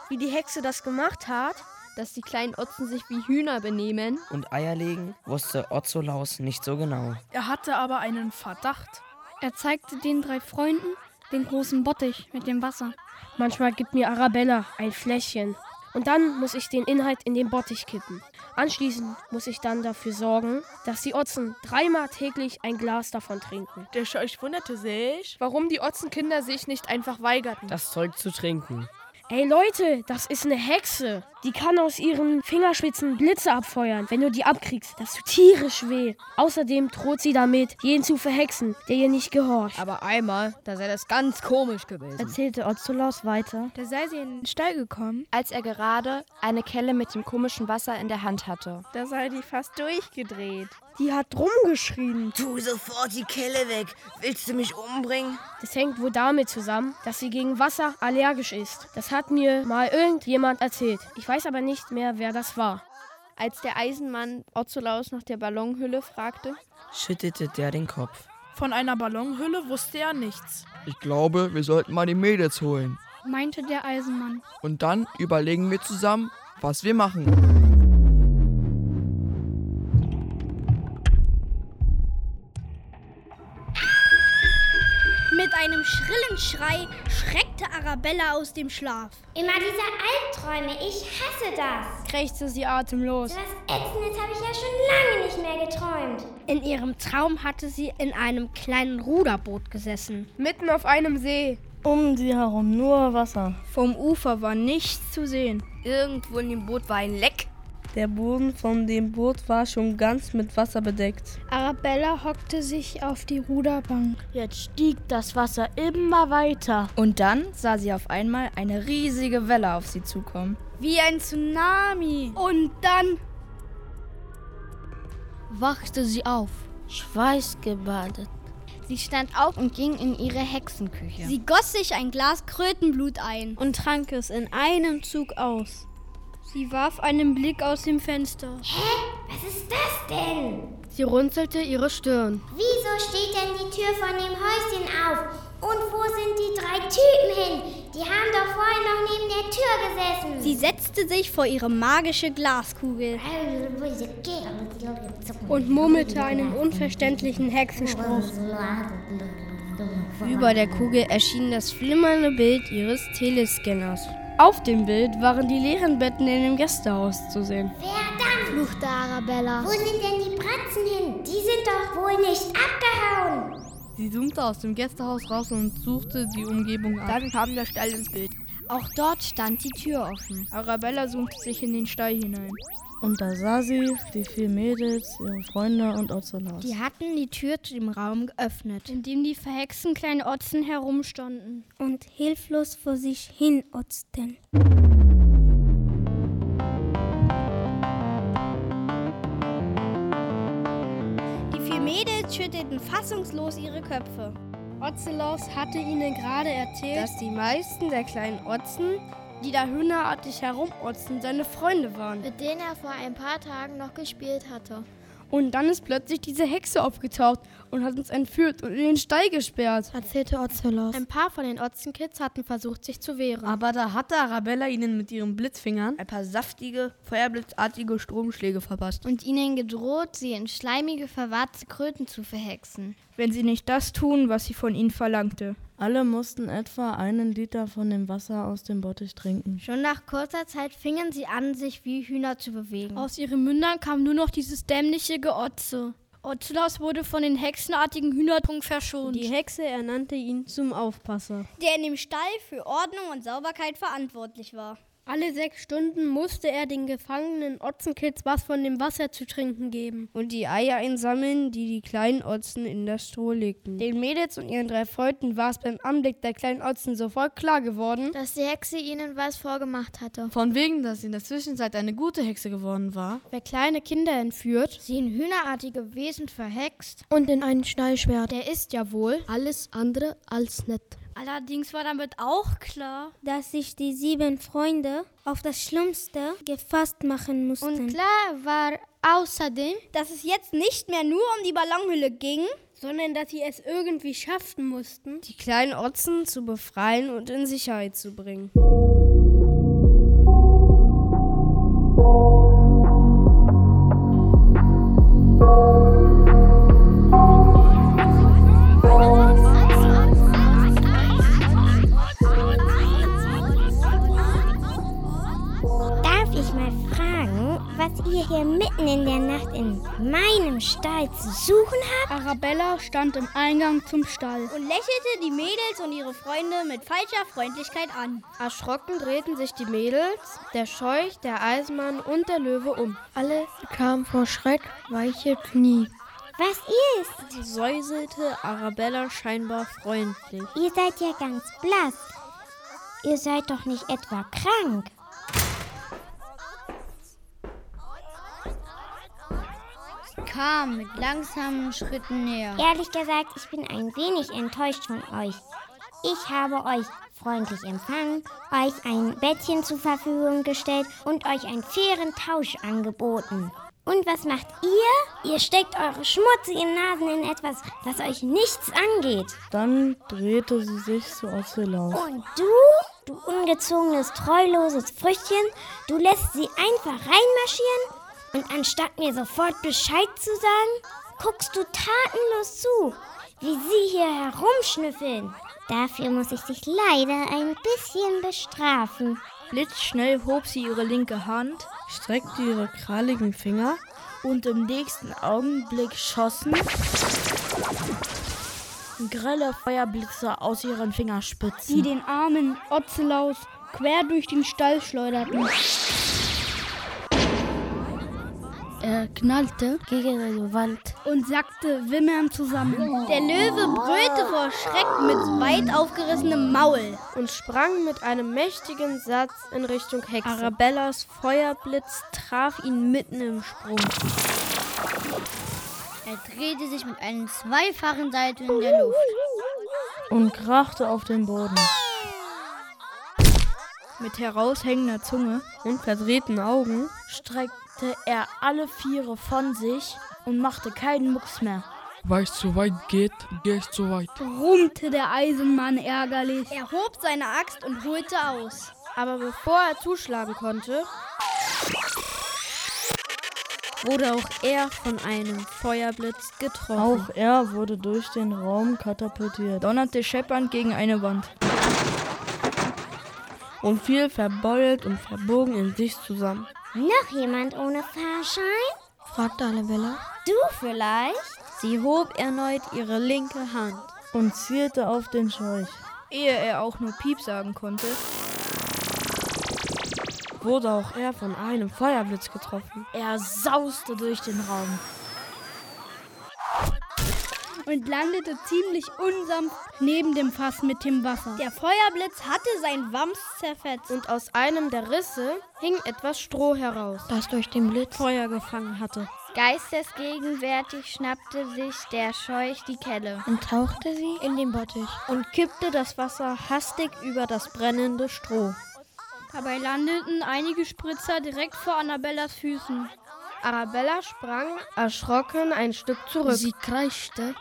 Wie die Hexe das gemacht hat, dass die kleinen Otzen sich wie Hühner benehmen und Eier legen, wusste Otzolaus nicht so genau. Er hatte aber einen Verdacht. Er zeigte den drei Freunden den großen Bottich mit dem Wasser. Manchmal gibt mir Arabella ein Fläschchen. Und dann muss ich den Inhalt in den Bottich kippen. Anschließend muss ich dann dafür sorgen, dass die Otzen dreimal täglich ein Glas davon trinken. Der Scheuch wunderte sich, warum die Otzenkinder sich nicht einfach weigerten, das Zeug zu trinken. Ey Leute, das ist eine Hexe. Die kann aus ihren Fingerspitzen Blitze abfeuern. Wenn du die abkriegst, das tut tierisch weh. Außerdem droht sie damit, jeden zu verhexen, der ihr nicht gehorcht. Aber einmal, da sei das ganz komisch gewesen. Erzählte Otzolaus weiter. Da sei sie in den Stall gekommen, als er gerade eine Kelle mit dem komischen Wasser in der Hand hatte. Da sei die fast durchgedreht. Die hat rumgeschrien. Tu sofort die Kelle weg. Willst du mich umbringen? Das hängt wohl damit zusammen, dass sie gegen Wasser allergisch ist. Das hat mir mal irgendjemand erzählt. Ich weiß aber nicht mehr, wer das war. Als der Eisenmann Otzolaus nach der Ballonhülle fragte, schüttelte der den Kopf. Von einer Ballonhülle wusste er nichts. Ich glaube, wir sollten mal die Mädels holen, meinte der Eisenmann. Und dann überlegen wir zusammen, was wir machen. Einem schrillen Schrei schreckte Arabella aus dem Schlaf. Immer diese Albträume, ich hasse das, krächzte sie atemlos. Das Ätzendes habe ich ja schon lange nicht mehr geträumt. In ihrem Traum hatte sie in einem kleinen Ruderboot gesessen. Mitten auf einem See. Um sie herum nur Wasser. Vom Ufer war nichts zu sehen. Irgendwo in dem Boot war ein Leck. Der Boden von dem Boot war schon ganz mit Wasser bedeckt. Arabella hockte sich auf die Ruderbank. Jetzt stieg das Wasser immer weiter. Und dann sah sie auf einmal eine riesige Welle auf sie zukommen. Wie ein Tsunami. Und dann wachte sie auf, schweißgebadet. Sie stand auf und ging in ihre Hexenküche. Sie goss sich ein Glas Krötenblut ein und trank es in einem Zug aus. Sie warf einen Blick aus dem Fenster. Hä? Was ist das denn? Sie runzelte ihre Stirn. Wieso steht denn die Tür von dem Häuschen auf? Und wo sind die drei Typen hin? Die haben doch vorhin noch neben der Tür gesessen. Sie setzte sich vor ihre magische Glaskugel und murmelte einen unverständlichen Hexenspruch. Über der Kugel erschien das flimmernde Bild ihres Telescanners. Auf dem Bild waren die leeren Betten in dem Gästehaus zu sehen. Verdammt! fluchte Arabella. Wo sind denn die Bratzen hin? Die sind doch wohl nicht abgehauen. Sie zoomte aus dem Gästehaus raus und suchte die Umgebung ab. Dann kam der Stall ins Bild. Auch dort stand die Tür offen. Arabella zoomte sich in den Stall hinein. Und da sah sie die vier Mädels, ihre Freunde und Otzolaus. Die hatten die Tür zu dem Raum geöffnet, in dem die verhexten kleinen Otzen herumstanden und hilflos vor sich hin otzten. Die vier Mädels schüttelten fassungslos ihre Köpfe. Ozelos hatte ihnen gerade erzählt, dass die meisten der kleinen Otzen die da hühnerartig herumotzen, seine Freunde waren. Mit denen er vor ein paar Tagen noch gespielt hatte. Und dann ist plötzlich diese Hexe aufgetaucht und hat uns entführt und in den Stall gesperrt, erzählte Ozelos. Ein paar von den Otzenkids hatten versucht, sich zu wehren. Aber da hatte Arabella ihnen mit ihren Blitzfingern ein paar saftige, feuerblitzartige Stromschläge verpasst. Und ihnen gedroht, sie in schleimige, verwahrte Kröten zu verhexen. Wenn sie nicht das tun, was sie von ihnen verlangte. Alle mussten etwa einen Liter von dem Wasser aus dem Bottich trinken. Schon nach kurzer Zeit fingen sie an, sich wie Hühner zu bewegen. Aus ihren Mündern kam nur noch dieses dämliche Geotze. Otzlaus wurde von den hexenartigen Hühnertrunk verschont. Die Hexe ernannte ihn zum Aufpasser, der in dem Stall für Ordnung und Sauberkeit verantwortlich war. Alle sechs Stunden musste er den gefangenen Otzenkids was von dem Wasser zu trinken geben. Und die Eier einsammeln, die die kleinen Otzen in das Stroh legten. Den Mädels und ihren drei Freunden war es beim Anblick der kleinen Otzen sofort klar geworden, dass die Hexe ihnen was vorgemacht hatte. Von wegen, dass sie in der Zwischenzeit eine gute Hexe geworden war. Wer kleine Kinder entführt, sie in hühnerartige Wesen verhext und in einen Schneidschwert, der ist ja wohl alles andere als nett. Allerdings war damit auch klar, dass sich die sieben Freunde auf das Schlimmste gefasst machen mussten. Und klar war außerdem, dass es jetzt nicht mehr nur um die Ballonhülle ging, sondern dass sie es irgendwie schaffen mussten, die kleinen Otzen zu befreien und in Sicherheit zu bringen. Ihr hier mitten in der Nacht in meinem Stall zu suchen habt? Arabella stand im Eingang zum Stall und lächelte die Mädels und ihre Freunde mit falscher Freundlichkeit an. Erschrocken drehten sich die Mädels, der Scheuch, der Eisenmann und der Löwe um. Alle bekamen vor Schreck weiche Knie. Was ist? säuselte Arabella scheinbar freundlich. Ihr seid ja ganz blass. Ihr seid doch nicht etwa krank. Kam mit langsamen Schritten näher. Ehrlich gesagt, ich bin ein wenig enttäuscht von euch. Ich habe euch freundlich empfangen, euch ein Bettchen zur Verfügung gestellt und euch einen fairen Tausch angeboten. Und was macht ihr? Ihr steckt eure schmutzigen Nasen in etwas, das euch nichts angeht. Dann drehte sie sich zu Ocelot. Und du, du ungezogenes, treuloses Früchtchen, du lässt sie einfach reinmarschieren und anstatt mir sofort Bescheid zu sagen, guckst du tatenlos zu, wie sie hier herumschnüffeln. Dafür muss ich dich leider ein bisschen bestrafen. Blitzschnell hob sie ihre linke Hand, streckte ihre kralligen Finger und im nächsten Augenblick schossen grelle Feuerblitze aus ihren Fingerspitzen, die den armen Ozellaus quer durch den Stall schleuderten. Er knallte gegen eine Wand und sackte wimmernd zusammen. Der Löwe brüllte vor Schreck mit weit aufgerissenem Maul und sprang mit einem mächtigen Satz in Richtung Hexe. Arabellas Feuerblitz traf ihn mitten im Sprung. Er drehte sich mit einem zweifachen Salto in der Luft und krachte auf den Boden. Mit heraushängender Zunge und verdrehten Augen streckte streckte er alle Viere von sich und machte keinen Mucks mehr. Weil es zu weit geht, gehe ich zu weit. Brummte der Eisenmann ärgerlich. Er hob seine Axt und holte aus. Aber bevor er zuschlagen konnte, wurde auch er von einem Feuerblitz getroffen. Auch er wurde durch den Raum katapultiert, donnerte scheppernd gegen eine Wand und fiel verbeult und verbogen in sich zusammen. Noch jemand ohne Fahrschein? fragte Annabella. Du vielleicht? Sie hob erneut ihre linke Hand und zielte auf den Scheuch. Ehe er auch nur Piep sagen konnte, wurde auch er von einem Feuerblitz getroffen. Er sauste durch den Raum und landete ziemlich unsanft neben dem Fass mit dem Wasser. Der Feuerblitz hatte sein Wams zerfetzt und aus einem der Risse hing etwas Stroh heraus, das durch den Blitz Feuer gefangen hatte. Geistesgegenwärtig schnappte sich der Scheuch die Kelle und tauchte sie in den Bottich und kippte das Wasser hastig über das brennende Stroh. Dabei landeten einige Spritzer direkt vor Annabellas Füßen. Arabella sprang erschrocken ein Stück zurück. Sie kreischte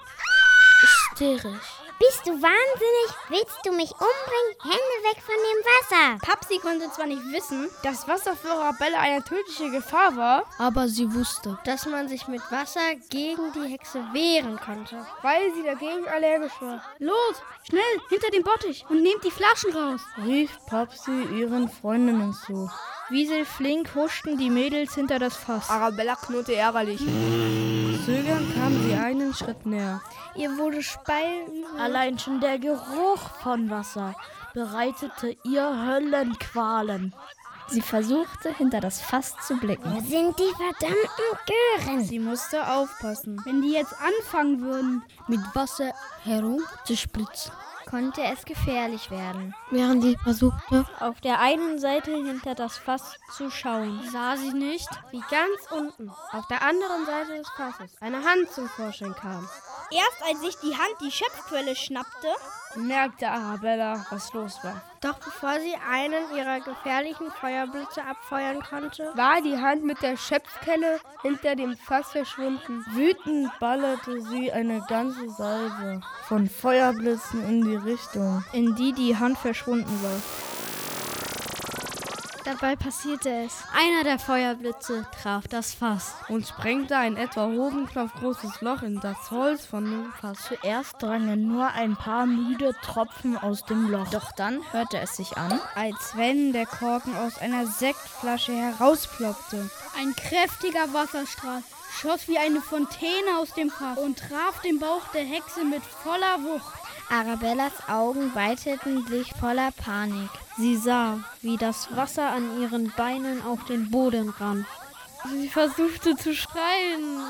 hysterisch. Bist du wahnsinnig? Willst du mich umbringen? Hände weg von dem Wasser! Papsi konnte zwar nicht wissen, dass Wasser für Arabella eine tödliche Gefahr war, aber sie wusste, dass man sich mit Wasser gegen die Hexe wehren konnte, weil sie dagegen allergisch war. Los, schnell, hinter dem Bottich und nehmt die Flaschen raus, rief Papsi ihren Freundinnen zu. Wieselflink huschten die Mädels hinter das Fass. Arabella knurrte ärgerlich. Zögernd kam sie einen Schritt näher. Ihr wurde Speien. Allein schon der Geruch von Wasser bereitete ihr Höllenqualen. Sie versuchte, hinter das Fass zu blicken. Wo sind die verdammten Gören? Sie musste aufpassen. Wenn die jetzt anfangen würden, mit Wasser herumzuspritzen, konnte es gefährlich werden. Während sie versuchte, auf der einen Seite hinter das Fass zu schauen, sah sie nicht, wie ganz unten, auf der anderen Seite des Fasses, eine Hand zum Vorschein kam. Erst als sich die Hand die Schöpfquelle schnappte, merkte Arabella, was los war. Doch bevor sie einen ihrer gefährlichen Feuerblitze abfeuern konnte, war die Hand mit der Schöpfkelle hinter dem Fass verschwunden. Wütend ballerte sie eine ganze Salve von Feuerblitzen in die Richtung, in die die Hand verschwunden war. Dabei passierte es. Einer der Feuerblitze traf das Fass und sprengte ein etwa Hodenknopf großes Loch in das Holz von dem Fass. Zuerst drangen nur ein paar müde Tropfen aus dem Loch. Doch dann hörte es sich an, als wenn der Korken aus einer Sektflasche herausploppte. Ein kräftiger Wasserstrahl schoss wie eine Fontäne aus dem Fass und traf den Bauch der Hexe mit voller Wucht. Arabellas Augen weiteten sich voller Panik. Sie sah, wie das Wasser an ihren Beinen auf den Boden rann. Sie versuchte zu schreien.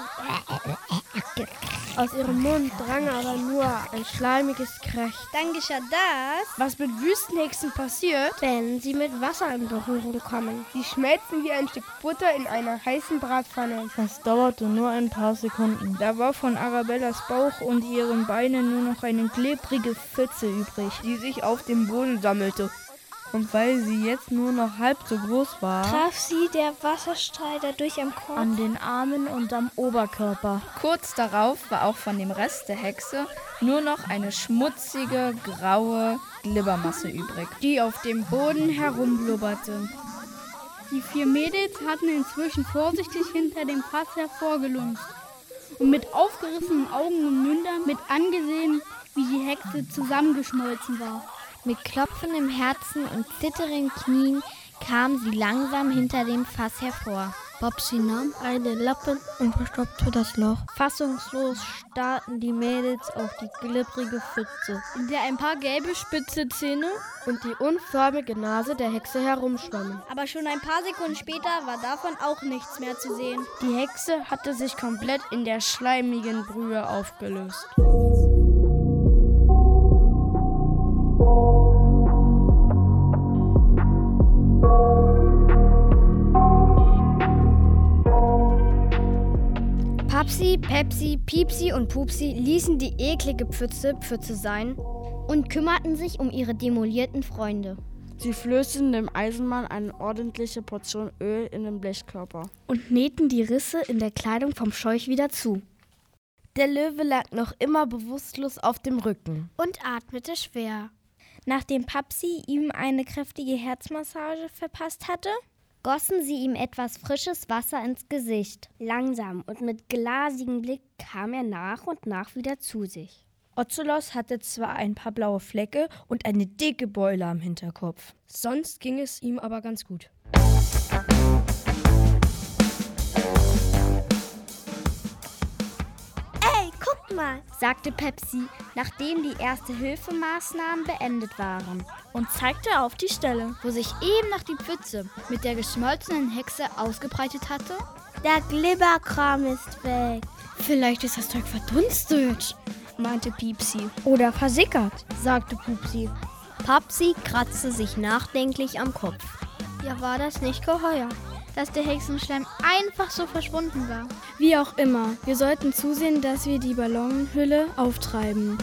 Aus ihrem Mund drang aber nur ein schleimiges Krächzen. Dann geschah das, was mit Wüstenhexen passiert, wenn sie mit Wasser in Berührung kommen. Sie schmelzen wie ein Stück Butter in einer heißen Bratpfanne. Das dauerte nur ein paar Sekunden. Da war von Arabellas Bauch und ihren Beinen nur noch eine klebrige Pfütze übrig, die sich auf dem Boden sammelte. Und weil sie jetzt nur noch halb so groß war, traf sie der Wasserstrahl dadurch am Kopf, an den Armen und am Oberkörper. Kurz darauf war auch von dem Rest der Hexe nur noch eine schmutzige, graue Glibbermasse übrig, die auf dem Boden herumblubberte. Die vier Mädels hatten inzwischen vorsichtig hinter dem Fass hervorgelunzt und mit aufgerissenen Augen und Mündern mit angesehen, wie die Hexe zusammengeschmolzen war. Mit klopfendem Herzen und zitternden Knien kam sie langsam hinter dem Fass hervor. Bobsy nahm einen Lappen und verstopfte das Loch. Fassungslos starrten die Mädels auf die glibbrige Pfütze, in der ein paar gelbe spitze Zähne und die unförmige Nase der Hexe herumschwammen. Aber schon ein paar Sekunden später war davon auch nichts mehr zu sehen. Die Hexe hatte sich komplett in der schleimigen Brühe aufgelöst. Papsi, Pepsi, Piepsi und Pupsi ließen die eklige Pfütze Pfütze sein und kümmerten sich um ihre demolierten Freunde. Sie flößten dem Eisenmann eine ordentliche Portion Öl in den Blechkörper und nähten die Risse in der Kleidung vom Scheuch wieder zu. Der Löwe lag noch immer bewusstlos auf dem Rücken und atmete schwer. Nachdem Papsi ihm eine kräftige Herzmassage verpasst hatte, gossen sie ihm etwas frisches Wasser ins Gesicht. Langsam und mit glasigem Blick kam er nach und nach wieder zu sich. Ozelos hatte zwar ein paar blaue Flecke und eine dicke Beule am Hinterkopf. Sonst ging es ihm aber ganz gut. Mal, sagte Pepsi, nachdem die Erste-Hilfemaßnahmen beendet waren und zeigte auf die Stelle, wo sich eben noch die Pfütze mit der geschmolzenen Hexe ausgebreitet hatte. Der Glibberkram ist weg. Vielleicht ist das Zeug verdunstet, meinte Piepsi. Oder versickert, sagte Pupsi. Papsi kratzte sich nachdenklich am Kopf. Ja, war das nicht geheuer, dass der Hexenschleim einfach so verschwunden war? Wie auch immer, wir sollten zusehen, dass wir die Ballonhülle auftreiben.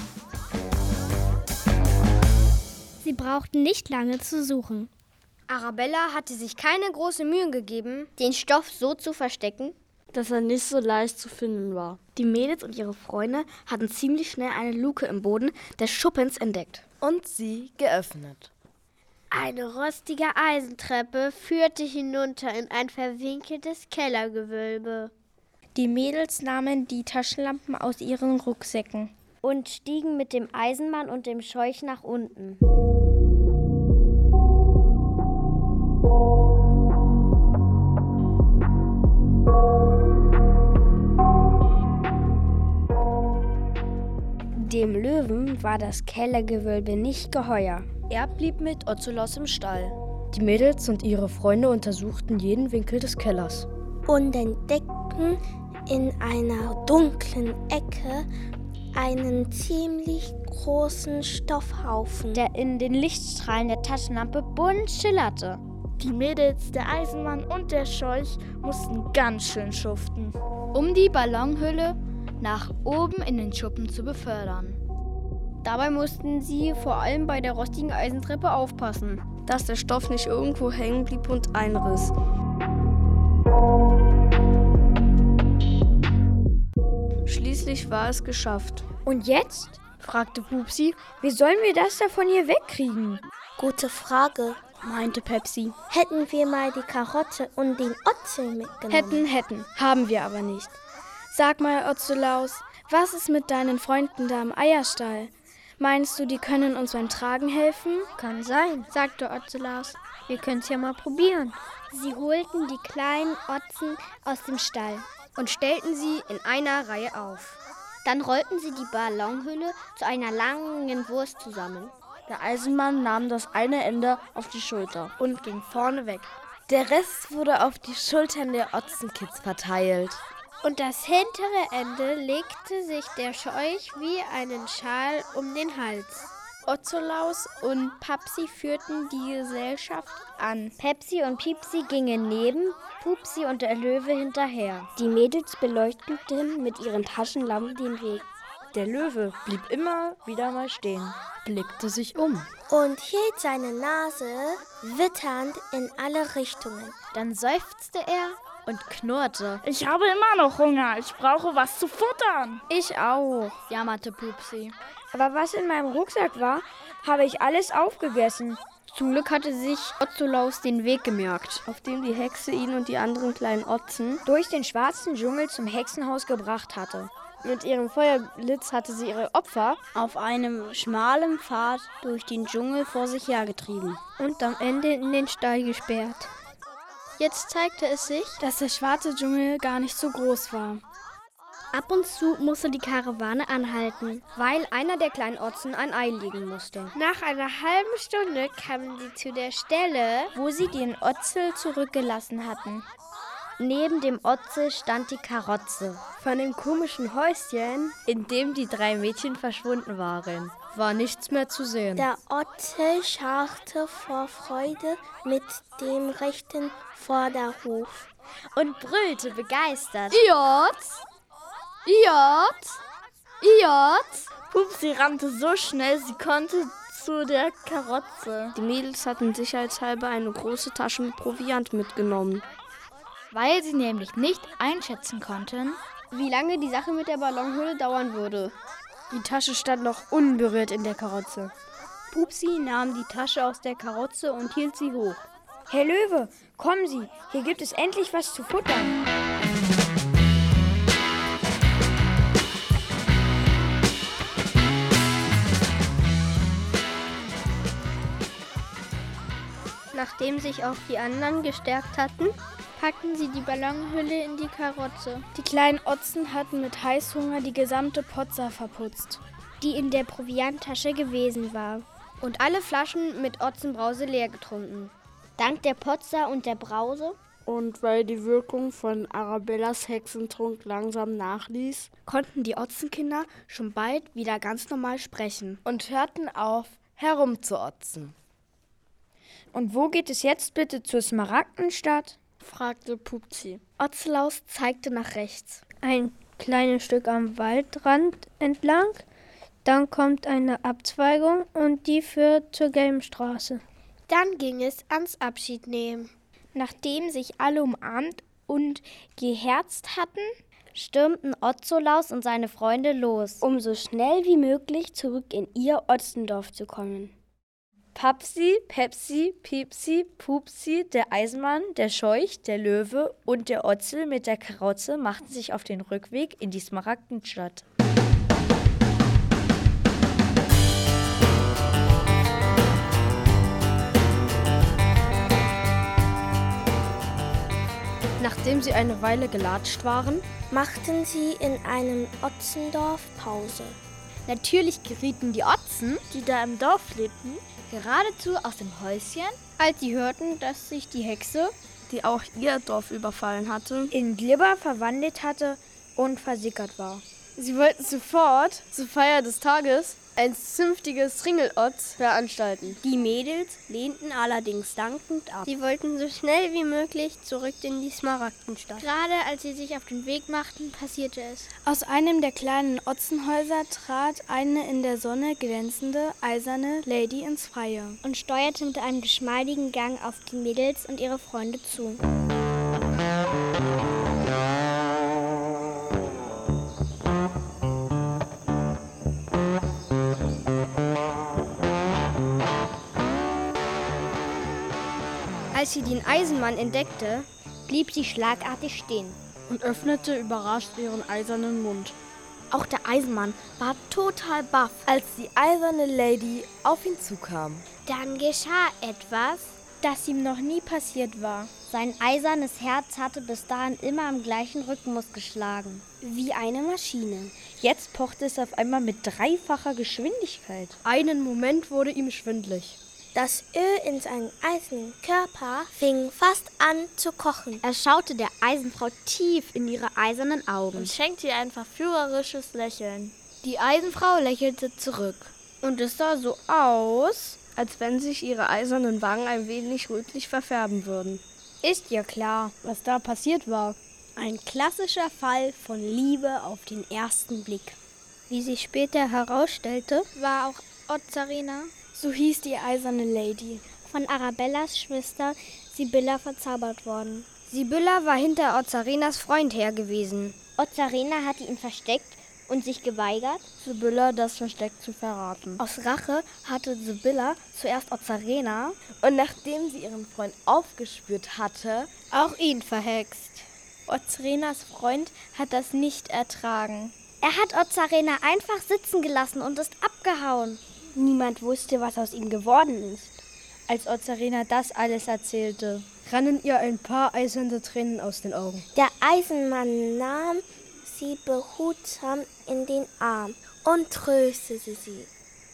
Sie brauchten nicht lange zu suchen. Arabella hatte sich keine große Mühe gegeben, den Stoff so zu verstecken, dass er nicht so leicht zu finden war. Die Mädels und ihre Freunde hatten ziemlich schnell eine Luke im Boden des Schuppens entdeckt und sie geöffnet. Eine rostige Eisentreppe führte hinunter in ein verwinkeltes Kellergewölbe. Die Mädels nahmen die Taschenlampen aus ihren Rucksäcken und stiegen mit dem Eisenmann und dem Scheuch nach unten. Dem Löwen war das Kellergewölbe nicht geheuer. Er blieb mit Ozelos im Stall. Die Mädels und ihre Freunde untersuchten jeden Winkel des Kellers. Und entdeckten in einer dunklen Ecke einen ziemlich großen Stoffhaufen, der in den Lichtstrahlen der Taschenlampe bunt schillerte. Die Mädels, der Eisenmann und der Scheuch mussten ganz schön schuften, um die Ballonhülle nach oben in den Schuppen zu befördern. Dabei mussten sie vor allem bei der rostigen Eisentreppe aufpassen, dass der Stoff nicht irgendwo hängen blieb und einriss. Schließlich war es geschafft. Und jetzt? fragte Pupsi. Wie sollen wir das da von hier wegkriegen? Gute Frage, meinte Pepsi. Hätten wir mal die Karotte und den Otzel mitgenommen? Hätten, hätten. Haben wir aber nicht. Sag mal, Otzelaus, was ist mit deinen Freunden da im Eierstall? Meinst du, die können uns beim Tragen helfen? Kann sein, sagte Otzelaus. Wir können es ja mal probieren. Sie holten die kleinen Otzen aus dem Stall und stellten sie in einer Reihe auf. Dann rollten sie die Ballonhülle zu einer langen Wurst zusammen. Der Eisenmann nahm das eine Ende auf die Schulter und ging vorne weg. Der Rest wurde auf die Schultern der Otzenkids verteilt. Und das hintere Ende legte sich der Scheuch wie einen Schal um den Hals. Otzolaus und Papsi führten die Gesellschaft an. Pepsi und Piepsi gingen neben, Pupsi und der Löwe hinterher. Die Mädels beleuchteten mit ihren Taschenlampen den Weg. Der Löwe blieb immer wieder mal stehen, blickte sich um und hielt seine Nase witternd in alle Richtungen. Dann seufzte er und knurrte. Ich habe immer noch Hunger. Ich brauche was zu futtern. Ich auch, jammerte Pupsi. Aber was in meinem Rucksack war, habe ich alles aufgegessen. Zum Glück hatte sich Otzolaus den Weg gemerkt, auf dem die Hexe ihn und die anderen kleinen Otzen durch den schwarzen Dschungel zum Hexenhaus gebracht hatte. Mit ihrem Feuerblitz hatte sie ihre Opfer auf einem schmalen Pfad durch den Dschungel vor sich hergetrieben und am Ende in den Stall gesperrt. Jetzt zeigte es sich, dass der schwarze Dschungel gar nicht so groß war. Ab und zu musste die Karawane anhalten, weil einer der kleinen Otzen ein Ei legen musste. Nach einer halben Stunde kamen sie zu der Stelle, wo sie den Otzel zurückgelassen hatten. Neben dem Otze stand die Karotze. Von dem komischen Häuschen, in dem die drei Mädchen verschwunden waren, war nichts mehr zu sehen. Der Otze scharrte vor Freude mit dem rechten Vorderhof und brüllte begeistert. Iot! Iot! Iot! Pupsi rannte so schnell, sie konnte zu der Karotze. Die Mädels hatten sicherheitshalber eine große Tasche mit Proviant mitgenommen. Weil sie nämlich nicht einschätzen konnten, wie lange die Sache mit der Ballonhülle dauern würde. Die Tasche stand noch unberührt in der Karotze. Pupsi nahm die Tasche aus der Karotze und hielt sie hoch. Herr Löwe, kommen Sie, hier gibt es endlich was zu futtern. Nachdem sich auch die anderen gestärkt hatten, packten sie die Ballonhülle in die Karotze. Die kleinen Otzen hatten mit Heißhunger die gesamte Potza verputzt, die in der Provianttasche gewesen war. Und alle Flaschen mit Otzenbrause leer getrunken. Dank der Potza und der Brause und weil die Wirkung von Arabellas Hexentrunk langsam nachließ, konnten die Otzenkinder schon bald wieder ganz normal sprechen und hörten auf, herumzuotzen. Und wo geht es jetzt bitte zur Smaragdenstadt? Fragte Pupsi. Otzelaus zeigte nach rechts. Ein kleines Stück am Waldrand entlang. Dann kommt eine Abzweigung und die führt zur gelben Straße. Dann ging es ans Abschiednehmen. Nachdem sich alle umarmt und geherzt hatten, stürmten Otzolaus und seine Freunde los, um so schnell wie möglich zurück in ihr Otzendorf zu kommen. Papsi, Pepsi, Piepsi, Pupsi, der Eisenmann, der Scheuch, der Löwe und der Otzel mit der Karotze machten sich auf den Rückweg in die Smaragdenstadt. Nachdem sie eine Weile gelatscht waren, machten sie in einem Otzendorf Pause. Natürlich gerieten die Otzen, die da im Dorf lebten, geradezu aus dem Häuschen Als sie hörten, dass sich die Hexe, die auch ihr Dorf überfallen hatte, in Glibber verwandelt hatte und versickert war. Sie wollten sofort zur Feier des Tages ein zünftiges Ringelotz veranstalten. Die Mädels lehnten allerdings dankend ab. Sie wollten so schnell wie möglich zurück in die Smaragdenstadt. Gerade als sie sich auf den Weg machten, passierte es. Aus einem der kleinen Otzenhäuser trat eine in der Sonne glänzende, eiserne Lady ins Freie und steuerte mit einem geschmeidigen Gang auf die Mädels und ihre Freunde zu. Als sie den Eisenmann entdeckte, blieb sie schlagartig stehen und öffnete überrascht ihren eisernen Mund. Auch der Eisenmann war total baff, als die eiserne Lady auf ihn zukam. Dann geschah etwas, das ihm noch nie passiert war. Sein eisernes Herz hatte bis dahin immer am gleichen Rhythmus geschlagen, wie eine Maschine. Jetzt pochte es auf einmal mit dreifacher Geschwindigkeit. Einen Moment wurde ihm schwindlig. Das Öl in seinem eisernen Körper fing fast an zu kochen. Er schaute der Eisenfrau tief in ihre eisernen Augen und schenkte ihr ein verführerisches Lächeln. Die Eisenfrau lächelte zurück. Und es sah so aus, als wenn sich ihre eisernen Wangen ein wenig rötlich verfärben würden. Ist ja klar, was da passiert war. Ein klassischer Fall von Liebe auf den ersten Blick. Wie sich später herausstellte, war auch Ozarina so hieß die eiserne Lady. Von Arabellas Schwester Sibylla verzaubert worden. Sibylla war hinter Ozarinas Freund her gewesen. Ozarina hatte ihn versteckt und sich geweigert, Sibylla das Versteck zu verraten. Aus Rache hatte Sibylla zuerst Ozarena und nachdem sie ihren Freund aufgespürt hatte, auch ihn verhext. Ozarenas Freund hat das nicht ertragen. Er hat Ozarena einfach sitzen gelassen und ist abgehauen. Niemand wusste, was aus ihm geworden ist. Als Ozarena das alles erzählte, rannen ihr ein paar eiserne Tränen aus den Augen. Der Eisenmann nahm sie behutsam in den Arm und tröstete sie.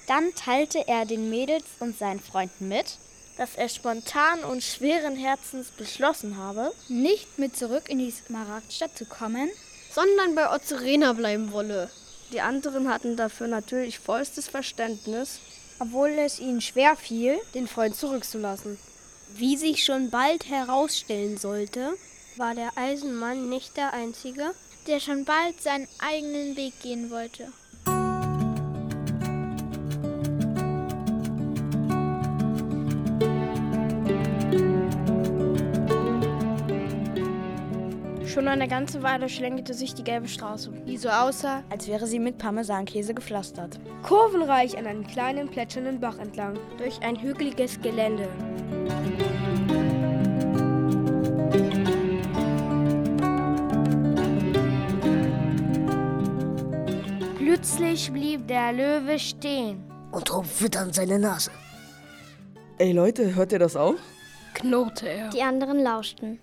Dann teilte er den Mädels und seinen Freunden mit, dass er spontan und schweren Herzens beschlossen habe, nicht mit zurück in die Smaragdstadt zu kommen, sondern bei Ozarena bleiben wolle. Die anderen hatten dafür natürlich vollstes Verständnis, obwohl es ihnen schwer fiel, den Freund zurückzulassen. Wie sich schon bald herausstellen sollte, war der Eisenmann nicht der Einzige, der schon bald seinen eigenen Weg gehen wollte. Schon eine ganze Weile schlängelte sich die gelbe Straße, die so aussah, als wäre sie mit Parmesankäse gepflastert. Kurvenreich an einem kleinen plätschernden Bach entlang, durch ein hügeliges Gelände. Plötzlich blieb der Löwe stehen und hob witternd seine Nase. Ey Leute, hört ihr das auch? knurrte er. Die anderen lauschten.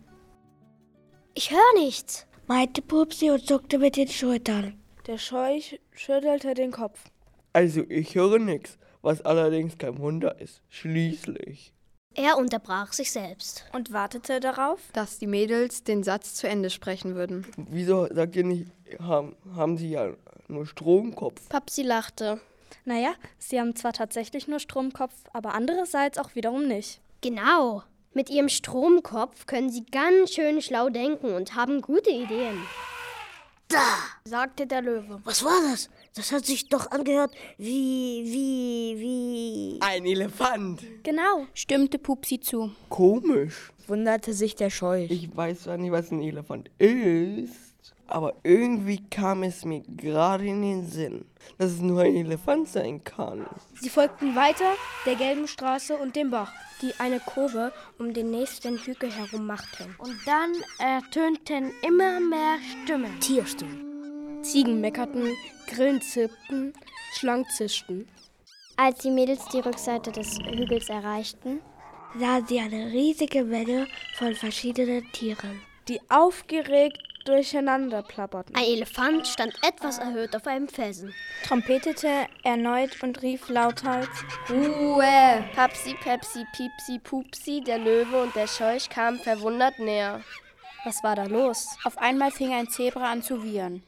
Ich höre nichts, meinte Pupsi und zuckte mit den Schultern. Der Scheuch schüttelte den Kopf. Also ich höre nichts, was allerdings kein Wunder ist. Schließlich. Er unterbrach sich selbst und wartete darauf, dass die Mädels den Satz zu Ende sprechen würden. Wieso sagt ihr nicht, haben, haben sie ja nur Stromkopf? Papsi lachte. Naja, sie haben zwar tatsächlich nur Stromkopf, aber andererseits auch wiederum nicht. Genau. Mit ihrem Stromkopf können sie ganz schön schlau denken und haben gute Ideen. Da, sagte der Löwe. Was war das? Das hat sich doch angehört wie, wie, wie. Ein Elefant. Genau, stimmte Pupsi zu. Komisch, wunderte sich der Scheuch. Ich weiß zwar nicht, was ein Elefant ist, aber irgendwie kam es mir gerade in den Sinn, dass es nur ein Elefant sein kann. Sie folgten weiter der gelben Straße und dem Bach, die eine Kurve um den nächsten Hügel herum machten. Und dann ertönten immer mehr Stimmen. Tierstimmen. Ziegen meckerten, Grillen zirpten, Schlangen zischten. Als die Mädels die Rückseite des Hügels erreichten, sahen sie eine riesige Menge von verschiedenen Tieren, die aufgeregt durcheinander plapperten. Ein Elefant stand etwas erhöht auf einem Felsen, trompetete erneut und rief lauthals: Ruhe! Papsi, Pepsi, Piepsi, Pupsi, der Löwe und der Scheuch kamen verwundert näher. Was war da los? Auf einmal fing ein Zebra an zu wiehern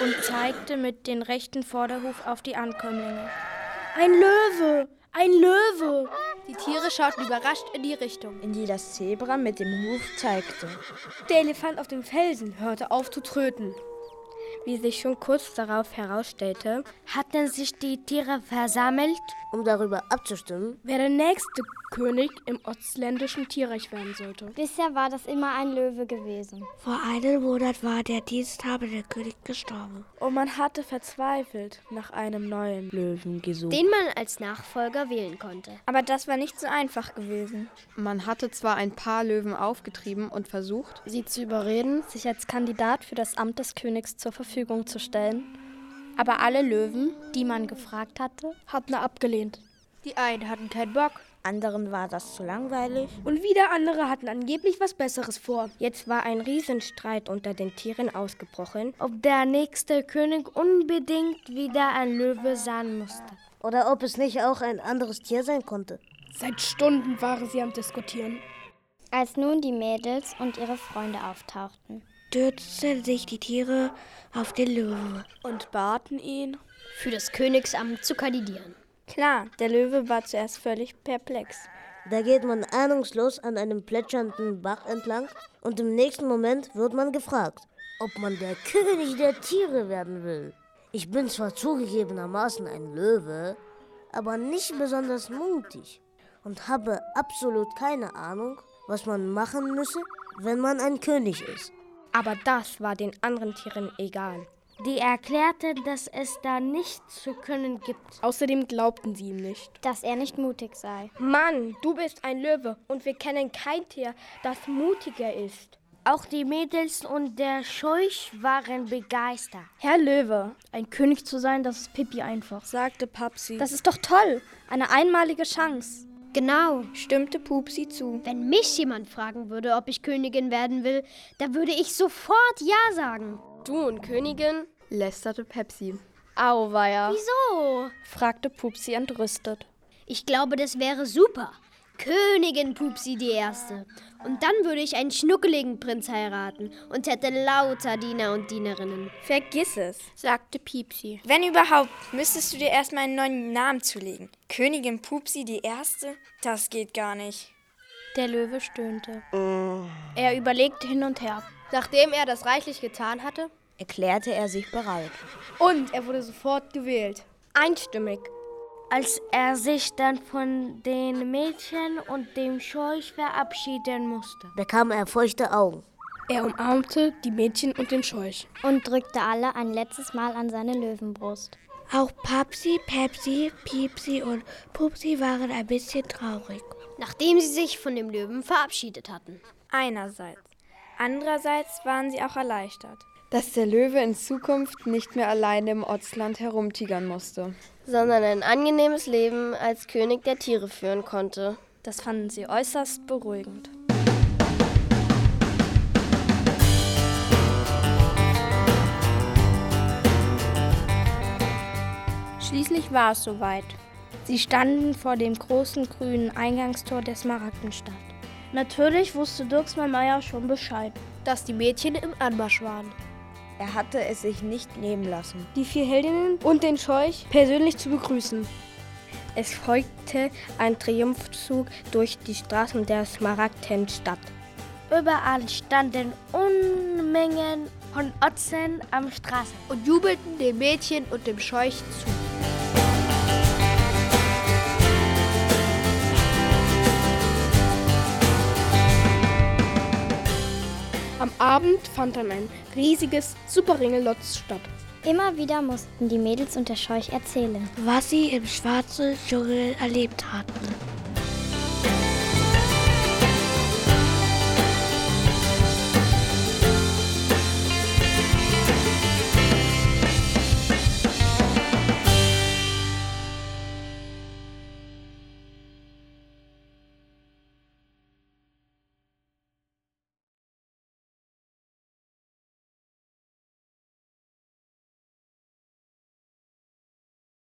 und zeigte mit dem rechten Vorderhuf auf die Ankömmlinge. Ein Löwe! Ein Löwe! Die Tiere schauten überrascht in die Richtung, in die das Zebra mit dem Huf zeigte. Der Elefant auf dem Felsen hörte auf zu tröten. Wie sich schon kurz darauf herausstellte, hatten sich die Tiere versammelt, um darüber abzustimmen, wer der nächste König im ostländischen Tierreich werden sollte. Bisher war das immer ein Löwe gewesen. Vor einem Monat war der Diensthaber der König gestorben. Und man hatte verzweifelt nach einem neuen Löwen gesucht. Den man als Nachfolger wählen konnte. Aber das war nicht so einfach gewesen. Man hatte zwar ein paar Löwen aufgetrieben und versucht, sie zu überreden, sich als Kandidat für das Amt des Königs zur Verfügung zu stellen. Aber alle Löwen, die man gefragt hatte, hatten abgelehnt. Die einen hatten keinen Bock, anderen war das zu langweilig und wieder andere hatten angeblich was Besseres vor. Jetzt war ein Riesenstreit unter den Tieren ausgebrochen, ob der nächste König unbedingt wieder ein Löwe sein musste. Oder ob es nicht auch ein anderes Tier sein konnte. Seit Stunden waren sie am Diskutieren. Als nun die Mädels und ihre Freunde auftauchten, stürzten sich die Tiere auf den Löwe und baten ihn, für das Königsamt zu kandidieren. Klar, der Löwe war zuerst völlig perplex. Da geht man ahnungslos an einem plätschernden Bach entlang und im nächsten Moment wird man gefragt, ob man der König der Tiere werden will. Ich bin zwar zugegebenermaßen ein Löwe, aber nicht besonders mutig und habe absolut keine Ahnung, was man machen müsse, wenn man ein König ist. Aber das war den anderen Tieren egal. Die erklärten, dass es da nichts zu können gibt. Außerdem glaubten sie ihm nicht, dass er nicht mutig sei. Mann, du bist ein Löwe und wir kennen kein Tier, das mutiger ist. Auch die Mädels und der Scheuch waren begeistert. Herr Löwe, ein König zu sein, das ist Pippi einfach, sagte Papsi. Das ist doch toll, eine einmalige Chance. Genau, stimmte Pupsi zu. Wenn mich jemand fragen würde, ob ich Königin werden will, da würde ich sofort Ja sagen. Du und Königin? lästerte Pepsi. Auweia. Wieso? fragte Pupsi entrüstet. Ich glaube, das wäre super. Königin Pupsi die Erste. Und dann würde ich einen schnuckeligen Prinz heiraten und hätte lauter Diener und Dienerinnen. Vergiss es, sagte Piepsi. Wenn überhaupt, müsstest du dir erstmal einen neuen Namen zulegen. Königin Pupsi die Erste? Das geht gar nicht. Der Löwe stöhnte. Oh. Er überlegte hin und her. Nachdem er das reichlich getan hatte, erklärte er sich bereit. Und er wurde sofort gewählt. Einstimmig. Als er sich dann von den Mädchen und dem Scheuch verabschieden musste, bekam er feuchte Augen. Er umarmte die Mädchen und den Scheuch und drückte alle ein letztes Mal an seine Löwenbrust. Auch Papsi, Pepsi, Piepsi und Pupsi waren ein bisschen traurig. Nachdem sie sich von dem Löwen verabschiedet hatten. Einerseits. Andererseits waren sie auch erleichtert, dass der Löwe in Zukunft nicht mehr alleine im Ortsland herumtigern musste, sondern ein angenehmes Leben als König der Tiere führen konnte. Das fanden sie äußerst beruhigend. Schließlich war es soweit. Sie standen vor dem großen grünen Eingangstor der Smaragdenstadt. Natürlich wusste Dirksmann Meier schon Bescheid, dass die Mädchen im Anmarsch waren. Er hatte es sich nicht nehmen lassen, die vier Heldinnen und den Scheuch persönlich zu begrüßen. Es folgte ein Triumphzug durch die Straßen der Smaragdenstadt. Überall standen Unmengen von Otzen am Straßen und jubelten den Mädchen und dem Scheuch zu. Am Abend fand dann ein riesiges Superringelotz statt. Immer wieder mussten die Mädels und der Scheuch erzählen, was sie im schwarzen Dschungel erlebt hatten.